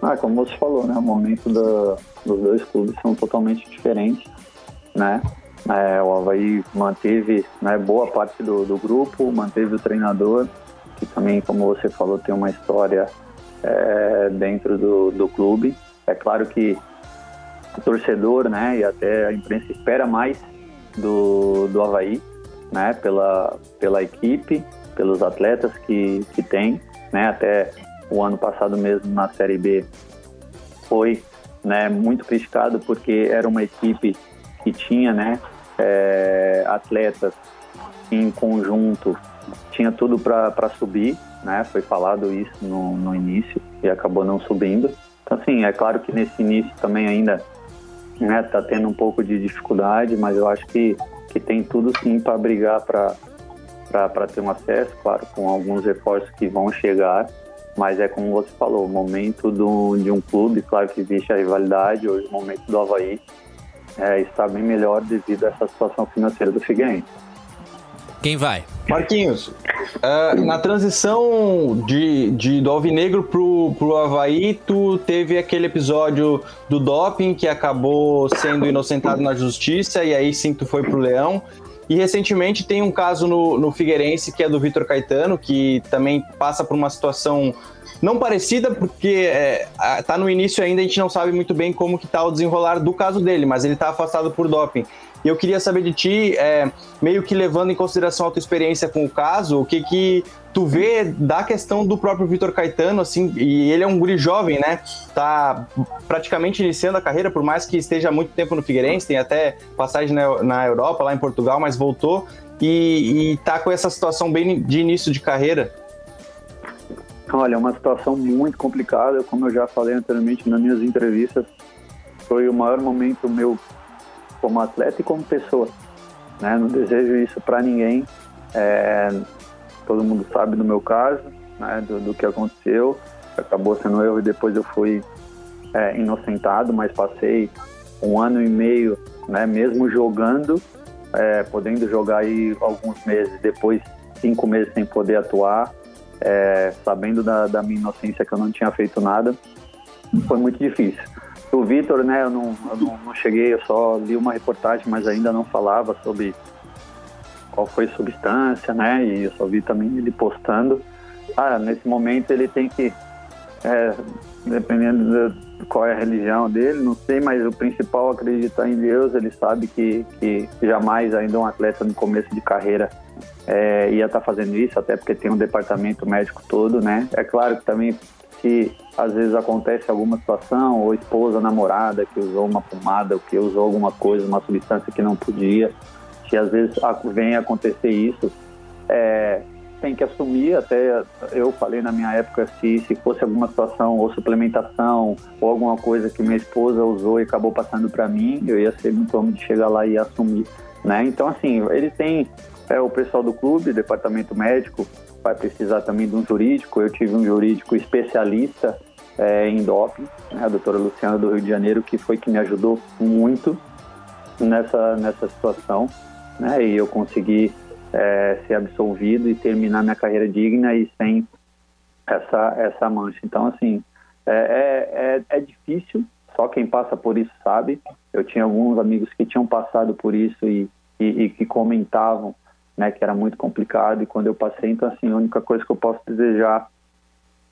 Ah, como você falou, né? O momento da, dos dois clubes são totalmente diferentes, né? É, o Havaí manteve né, boa parte do, do grupo, manteve o treinador, que também, como você falou, tem uma história é, dentro do, do clube. É claro que o torcedor né, e até a imprensa espera mais do, do Havaí, né, pela, pela equipe, pelos atletas que, que tem. Né, até o ano passado mesmo na Série B foi né, muito criticado porque era uma equipe que tinha né, é, atletas em conjunto, tinha tudo para subir, né? Foi falado isso no, no início e acabou não subindo. Então, assim, é claro que nesse início também ainda né, tá tendo um pouco de dificuldade, mas eu acho que, que tem tudo sim para brigar para ter um acesso, claro, com alguns reforços que vão chegar, mas é como você falou, o momento do, de um clube, claro que existe a rivalidade, hoje o momento do Havaí é, está bem melhor devido a essa situação financeira do Figueirense. Quem vai? Marquinhos, uh, na transição de, de, do Alvinegro pro, pro Havaí, tu teve aquele episódio do doping que acabou sendo inocentado na justiça e aí sim tu foi pro Leão. E recentemente tem um caso no, no Figueirense que é do Vitor Caetano, que também passa por uma situação não parecida, porque é, tá no início ainda, a gente não sabe muito bem como que tá o desenrolar do caso dele, mas ele tá afastado por doping. E eu queria saber de ti, é, meio que levando em consideração a tua experiência com o caso, o que que tu vê da questão do próprio Vitor Caetano, assim, e ele é um guri jovem, né? Tá praticamente iniciando a carreira, por mais que esteja há muito tempo no Figueirense, tem até passagem na, na Europa, lá em Portugal, mas voltou e, e tá com essa situação bem de início de carreira. Olha, é uma situação muito complicada, como eu já falei anteriormente nas minhas entrevistas, foi o maior momento meu como atleta e como pessoa. Né? Não desejo isso para ninguém. É, todo mundo sabe do meu caso, né? do, do, que aconteceu. Acabou sendo erro e depois eu fui é, inocentado, mas passei um ano e meio, né? mesmo jogando, é, podendo jogar aí alguns meses, depois cinco meses sem poder atuar, é, sabendo da, da minha inocência que eu não tinha feito nada, foi muito difícil. O Vitor, né, eu, não, eu não, não, cheguei, eu só li uma reportagem, mas ainda não falava sobre qual foi a substância, né, e eu só vi também ele postando. Ah, nesse momento ele tem que, é, dependendo qual é a religião dele, não sei, mas o principal é acreditar em Deus. Ele sabe que, que jamais ainda um atleta no começo de carreira é, ia estar tá fazendo isso, até porque tem um departamento médico todo, né? É claro que também se às vezes acontece alguma situação, ou esposa, namorada que usou uma pomada, ou que usou alguma coisa, uma substância que não podia, se às vezes vem acontecer isso, é, tem que assumir, até eu falei na minha época, se, se fosse alguma situação ou suplementação ou alguma coisa que minha esposa usou e acabou passando para mim, eu ia ser muito homem de chegar lá e assumir, né? Então, assim, ele tem é, o pessoal do clube, departamento médico, vai precisar também de um jurídico, eu tive um jurídico especialista é, em doping, né, a doutora Luciana do Rio de Janeiro, que foi que me ajudou muito nessa, nessa situação, né, e eu consegui é, ser absolvido e terminar minha carreira digna e sem essa, essa mancha. Então, assim, é, é, é, é difícil, só quem passa por isso sabe. Eu tinha alguns amigos que tinham passado por isso e, e, e que comentavam né, que era muito complicado. E quando eu passei, então, assim, a única coisa que eu posso desejar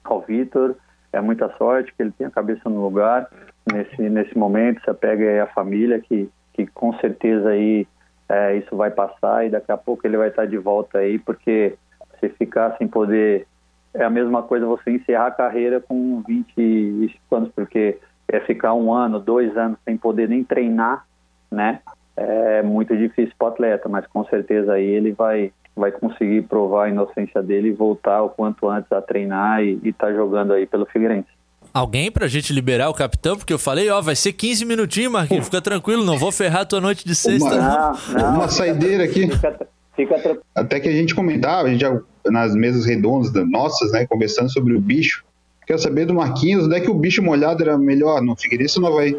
ao Vitor é muita sorte, que ele tenha a cabeça no lugar nesse, nesse momento, se apega à família, que, que com certeza aí é, isso vai passar e daqui a pouco ele vai estar de volta aí, porque se ficar sem poder, é a mesma coisa você encerrar a carreera com 20 anos, porque é ficar um ano, dois anos sem poder nem treinar, né? É muito difícil para o atleta, mas com certeza aí ele vai vai conseguir provar a inocência dele e voltar o quanto antes a treinar e estar tá jogando aí pelo Figueirense alguém pra gente liberar o capitão? Porque eu falei, ó, vai ser 15 minutinhos, Marquinhos, fica tranquilo, não vou ferrar a tua noite de sexta. Uma, não, não, uma saideira aqui. Fica, fica Até que a gente comentava, a gente já, nas mesas redondas nossas, né, conversando sobre o bicho. Quero saber do Marquinhos, onde é que o bicho molhado era melhor, no Figueirense ou no Havaí?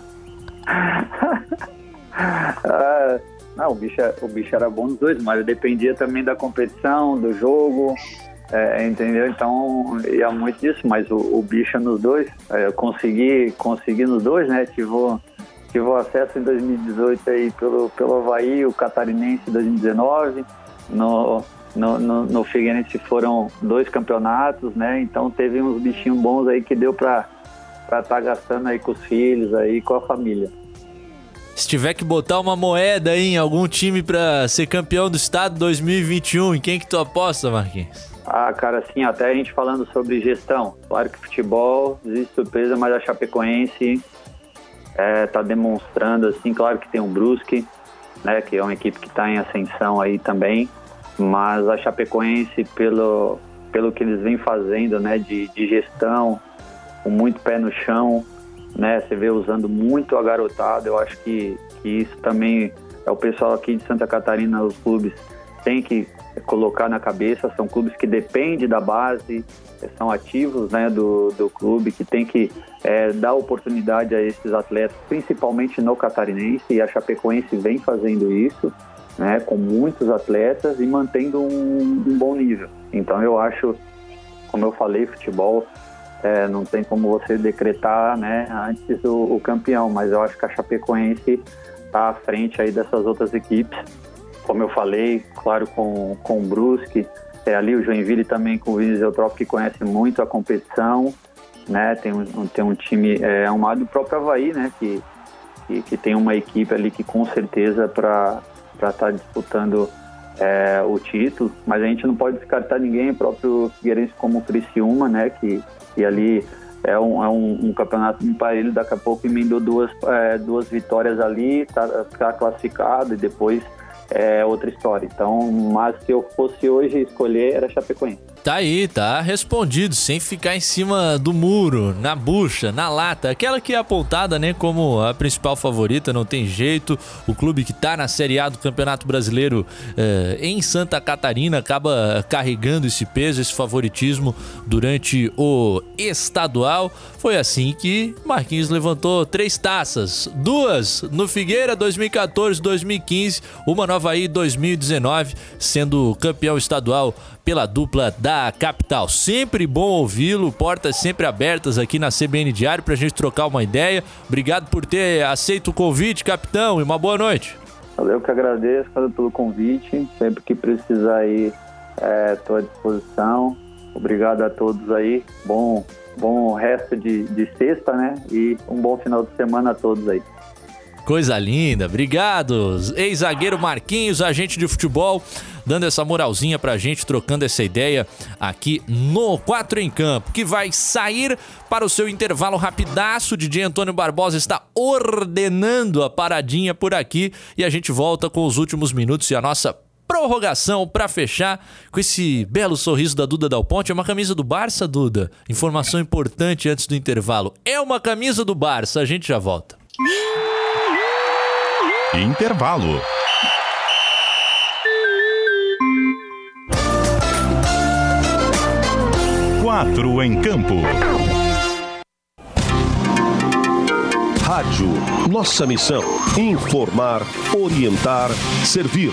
ah, não, o bicho, é, o bicho era bom nos dois, mas dependia também da competição, do jogo, é, entendeu? Então ia muito disso, mas o, o bicho é nos dois, é, eu consegui, consegui nos dois, né? Tive, tive acesso em 2018 aí pelo, pelo Havaí, o Catarinense em 2019, no, no, no, no Figueirense foram dois campeonatos, né? Então teve uns bichinhos bons aí que deu para estar tá gastando aí com os filhos, aí com a família. Se tiver que botar uma moeda em algum time para ser campeão do estado 2021, em quem que tu aposta, Marquinhos? Ah, cara, assim, até a gente falando sobre gestão. Claro que futebol existe surpresa, mas a Chapecoense é, tá demonstrando, assim, claro que tem um Brusque, né, que é uma equipe que está em ascensão aí também, mas a Chapecoense, pelo, pelo que eles vêm fazendo, né, de, de gestão, com muito pé no chão, né, você vê usando muito a garotada, eu acho que, que isso também é o pessoal aqui de Santa Catarina, os clubes, tem que colocar na cabeça, são clubes que dependem da base, são ativos né, do, do clube, que tem que é, dar oportunidade a esses atletas, principalmente no catarinense, e a Chapecoense vem fazendo isso, né, com muitos atletas e mantendo um, um bom nível. Então eu acho, como eu falei, futebol é, não tem como você decretar né, antes o, o campeão, mas eu acho que a Chapecoense está à frente aí dessas outras equipes como eu falei, claro, com, com o Brusque, é, ali o Joinville também com o Vinícius Eutrópico, que conhece muito a competição, né? Tem um, tem um time, é um lado do próprio Havaí, né? Que, que, que, tem uma equipe ali que com certeza para estar tá disputando é, o título, mas a gente não pode descartar ninguém, o próprio Figueirense como o Criciúma, né? Que, que ali é um, é um, um campeonato parelho, daqui a pouco emendou duas, é, duas vitórias ali, tá, tá classificado e depois é outra história. Então, mas se eu fosse hoje escolher, era Chapecoense. Tá aí, tá respondido, sem ficar em cima do muro, na bucha, na lata. Aquela que é apontada, né, como a principal favorita, não tem jeito. O clube que tá na Série A do Campeonato Brasileiro eh, em Santa Catarina acaba carregando esse peso, esse favoritismo durante o estadual. Foi assim que Marquinhos levantou três taças: duas no Figueira 2014-2015, uma no Havaí 2019, sendo campeão estadual pela dupla da capital. Sempre bom ouvi-lo, portas sempre abertas aqui na CBN Diário para a gente trocar uma ideia. Obrigado por ter aceito o convite, capitão, e uma boa noite. Eu que agradeço pelo convite. Sempre que precisar aí, estou é, à disposição. Obrigado a todos aí. Bom, bom resto de, de sexta, né? E um bom final de semana a todos aí. Coisa linda, obrigado. Ex-zagueiro Marquinhos, agente de futebol, dando essa moralzinha pra gente, trocando essa ideia aqui no 4 em Campo, que vai sair para o seu intervalo rapidaço. O DJ Antônio Barbosa está ordenando a paradinha por aqui e a gente volta com os últimos minutos e a nossa prorrogação para fechar com esse belo sorriso da Duda Dal Ponte. É uma camisa do Barça, Duda. Informação importante antes do intervalo. É uma camisa do Barça. A gente já volta. Intervalo. Quatro em campo. Rádio. Nossa missão: informar, orientar, servir.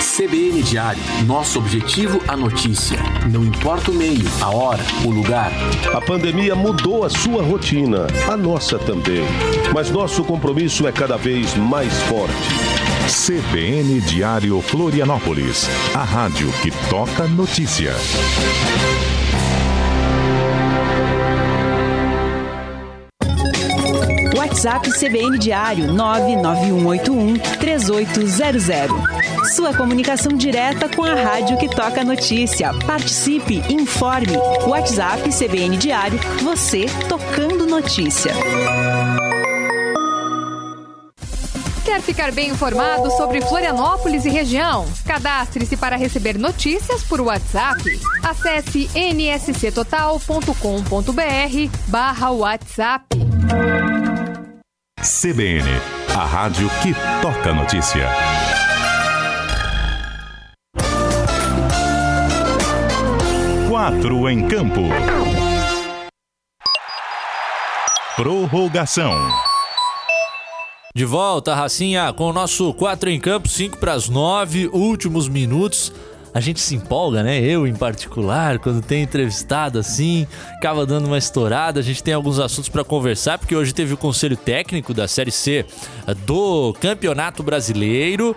CBN Diário. Nosso objetivo, a notícia. Não importa o meio, a hora, o lugar. A pandemia mudou a sua rotina, a nossa também. Mas nosso compromisso é cada vez mais forte. CBN Diário Florianópolis. A rádio que toca notícia. WhatsApp CBN Diário 99181 3800. Sua comunicação direta com a rádio que toca notícia. Participe, informe. WhatsApp CBN Diário, você tocando notícia. Quer ficar bem informado sobre Florianópolis e região? Cadastre-se para receber notícias por WhatsApp. Acesse nsctotal.com.br barra WhatsApp. CBN, a rádio que toca notícia. Quatro em campo. Prorrogação. De volta, Racinha, com o nosso 4 em campo, 5 para as 9, últimos minutos. A gente se empolga, né? Eu em particular, quando tem entrevistado assim, acaba dando uma estourada. A gente tem alguns assuntos para conversar, porque hoje teve o conselho técnico da Série C do Campeonato Brasileiro.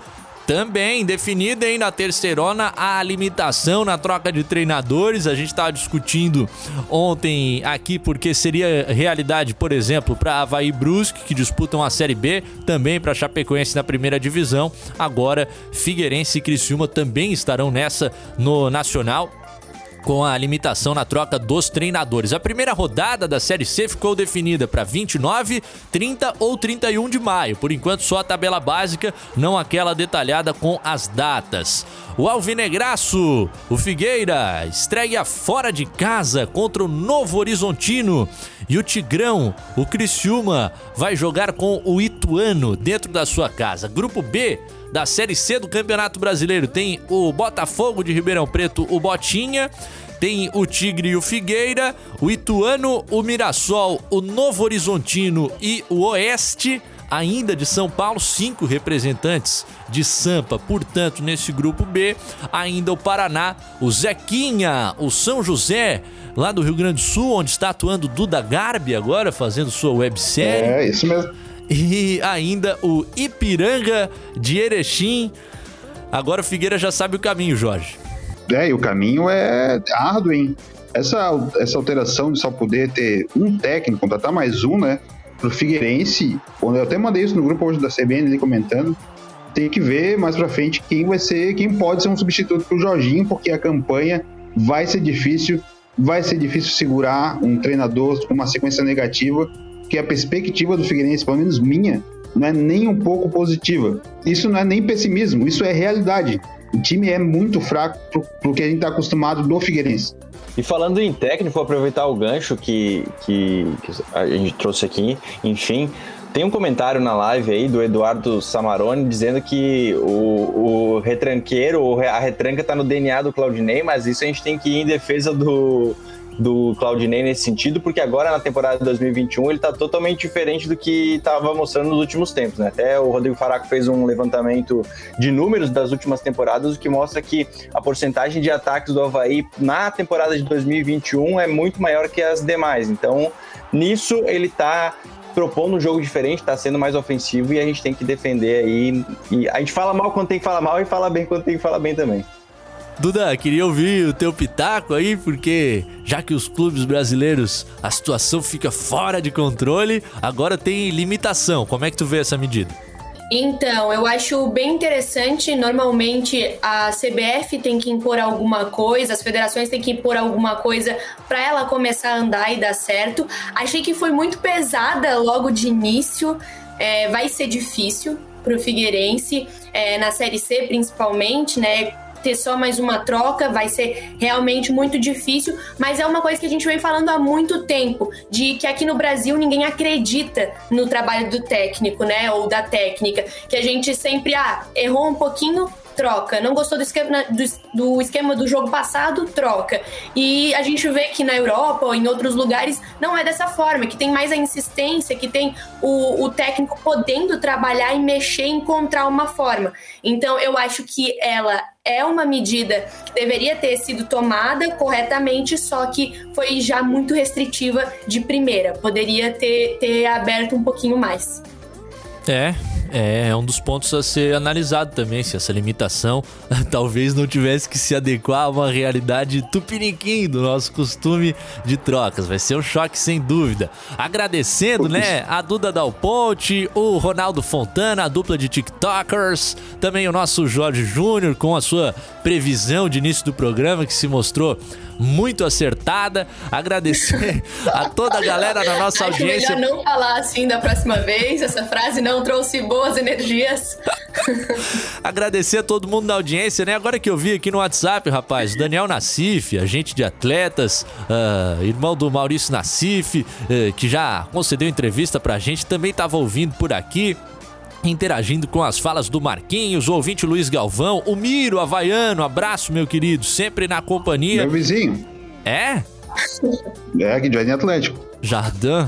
Também definida aí na terceirona a limitação na troca de treinadores. A gente estava discutindo ontem aqui porque seria realidade, por exemplo, para Havaí Brusque, que disputam a Série B, também para Chapecoense na primeira divisão. Agora, Figueirense e Criciúma também estarão nessa no Nacional com a limitação na troca dos treinadores. A primeira rodada da Série C ficou definida para 29, 30 ou 31 de maio. Por enquanto, só a tabela básica, não aquela detalhada com as datas. O Alvinegraço, o Figueira, estreia fora de casa contra o Novo Horizontino. E o Tigrão, o Criciúma, vai jogar com o Ituano dentro da sua casa. Grupo B da Série C do Campeonato Brasileiro tem o Botafogo de Ribeirão Preto, o Botinha. Tem o Tigre e o Figueira, o Ituano, o Mirassol, o Novo Horizontino e o Oeste ainda de São Paulo, cinco representantes de Sampa, portanto, nesse grupo B, ainda o Paraná, o Zequinha, o São José, lá do Rio Grande do Sul, onde está atuando Duda Garbi agora, fazendo sua websérie. É, isso mesmo. E ainda o Ipiranga de Erechim. Agora o Figueira já sabe o caminho, Jorge. É, e o caminho é árduo, hein? Essa, essa alteração de só poder ter um técnico, contratar mais um, né? Pro Figueirense, eu até mandei isso no grupo hoje da CBN ali comentando, tem que ver mais pra frente quem vai ser, quem pode ser um substituto pro Jorginho, porque a campanha vai ser difícil, vai ser difícil segurar um treinador com uma sequência negativa que a perspectiva do Figueirense, pelo menos minha, não é nem um pouco positiva. Isso não é nem pessimismo, isso é realidade. O time é muito fraco pro, que a gente está acostumado do Figueirense. E falando em técnico, vou aproveitar o gancho que, que, que, a gente trouxe aqui, enfim. Tem um comentário na live aí do Eduardo Samarone dizendo que o, o retranqueiro, a retranca tá no DNA do Claudinei, mas isso a gente tem que ir em defesa do, do Claudinei nesse sentido, porque agora na temporada de 2021 ele está totalmente diferente do que estava mostrando nos últimos tempos. Né? Até o Rodrigo Faraco fez um levantamento de números das últimas temporadas, o que mostra que a porcentagem de ataques do Havaí na temporada de 2021 é muito maior que as demais. Então, nisso ele está propondo um jogo diferente, está sendo mais ofensivo e a gente tem que defender aí. E a gente fala mal quando tem que falar mal e fala bem quando tem que falar bem também. Duda, queria ouvir o teu pitaco aí, porque já que os clubes brasileiros a situação fica fora de controle, agora tem limitação. Como é que tu vê essa medida? Então, eu acho bem interessante. Normalmente a CBF tem que impor alguma coisa, as federações têm que impor alguma coisa para ela começar a andar e dar certo. Achei que foi muito pesada logo de início. É, vai ser difícil para o Figueirense, é, na Série C principalmente, né? Ter só mais uma troca vai ser realmente muito difícil, mas é uma coisa que a gente vem falando há muito tempo, de que aqui no Brasil ninguém acredita no trabalho do técnico, né, ou da técnica, que a gente sempre, ah, errou um pouquinho, troca. Não gostou do esquema do, do, esquema do jogo passado, troca. E a gente vê que na Europa ou em outros lugares não é dessa forma, que tem mais a insistência, que tem o, o técnico podendo trabalhar e mexer, encontrar uma forma. Então eu acho que ela é uma medida que deveria ter sido tomada corretamente, só que foi já muito restritiva de primeira. Poderia ter, ter aberto um pouquinho mais. É, é, é um dos pontos a ser analisado também, se essa limitação talvez não tivesse que se adequar a uma realidade tupiniquim do nosso costume de trocas. Vai ser um choque sem dúvida. Agradecendo, né, a Duda Dal Ponte, o Ronaldo Fontana, a dupla de TikTokers, também o nosso Jorge Júnior com a sua previsão de início do programa que se mostrou muito acertada. Agradecer a toda a galera da nossa Acho audiência. melhor não falar assim da próxima vez. Essa frase não trouxe boas energias. Agradecer a todo mundo da audiência, né? Agora que eu vi aqui no WhatsApp, rapaz, Daniel Nassif, agente de atletas, uh, irmão do Maurício Nassif, uh, que já concedeu entrevista pra gente, também tava ouvindo por aqui interagindo com as falas do Marquinhos, o ouvinte Luiz Galvão, o Miro Havaiano, abraço, meu querido, sempre na companhia. Meu vizinho. É? É, aqui de Jardim Atlético. Jardim.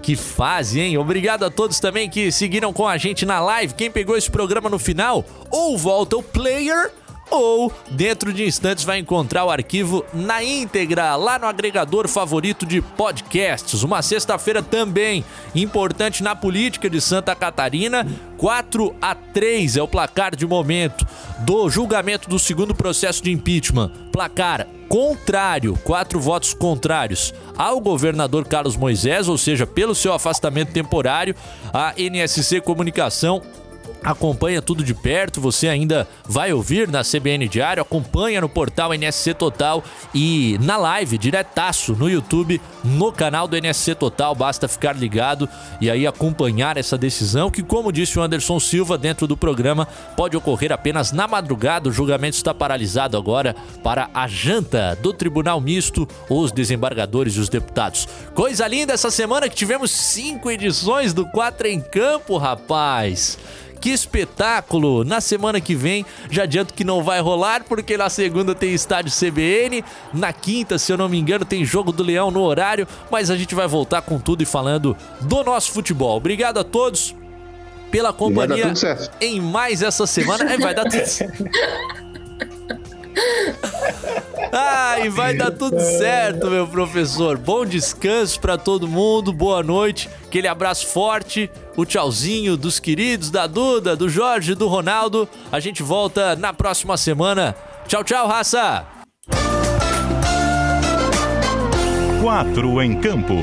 Que fase, hein? Obrigado a todos também que seguiram com a gente na live. Quem pegou esse programa no final, ou volta o player ou dentro de instantes vai encontrar o arquivo na íntegra lá no agregador favorito de podcasts. Uma sexta-feira também importante na política de Santa Catarina. 4 a 3 é o placar de momento do julgamento do segundo processo de impeachment. Placar contrário, quatro votos contrários ao governador Carlos Moisés, ou seja, pelo seu afastamento temporário, a NSC Comunicação acompanha tudo de perto, você ainda vai ouvir na CBN Diário, acompanha no portal NSC Total e na live, diretaço no YouTube, no canal do NSC Total, basta ficar ligado e aí acompanhar essa decisão que, como disse o Anderson Silva dentro do programa, pode ocorrer apenas na madrugada, o julgamento está paralisado agora para a janta do Tribunal Misto, os desembargadores e os deputados. Coisa linda essa semana que tivemos cinco edições do Quatro em Campo, rapaz! Que espetáculo! Na semana que vem, já adianto que não vai rolar, porque na segunda tem estádio CBN, na quinta, se eu não me engano, tem jogo do Leão no horário, mas a gente vai voltar com tudo e falando do nosso futebol. Obrigado a todos pela companhia em mais essa semana. É, vai dar tudo certo. Ai, vai dar tudo certo, meu professor. Bom descanso para todo mundo, boa noite, aquele abraço forte, o tchauzinho dos queridos, da Duda, do Jorge, do Ronaldo. A gente volta na próxima semana. Tchau, tchau, raça! Quatro em campo.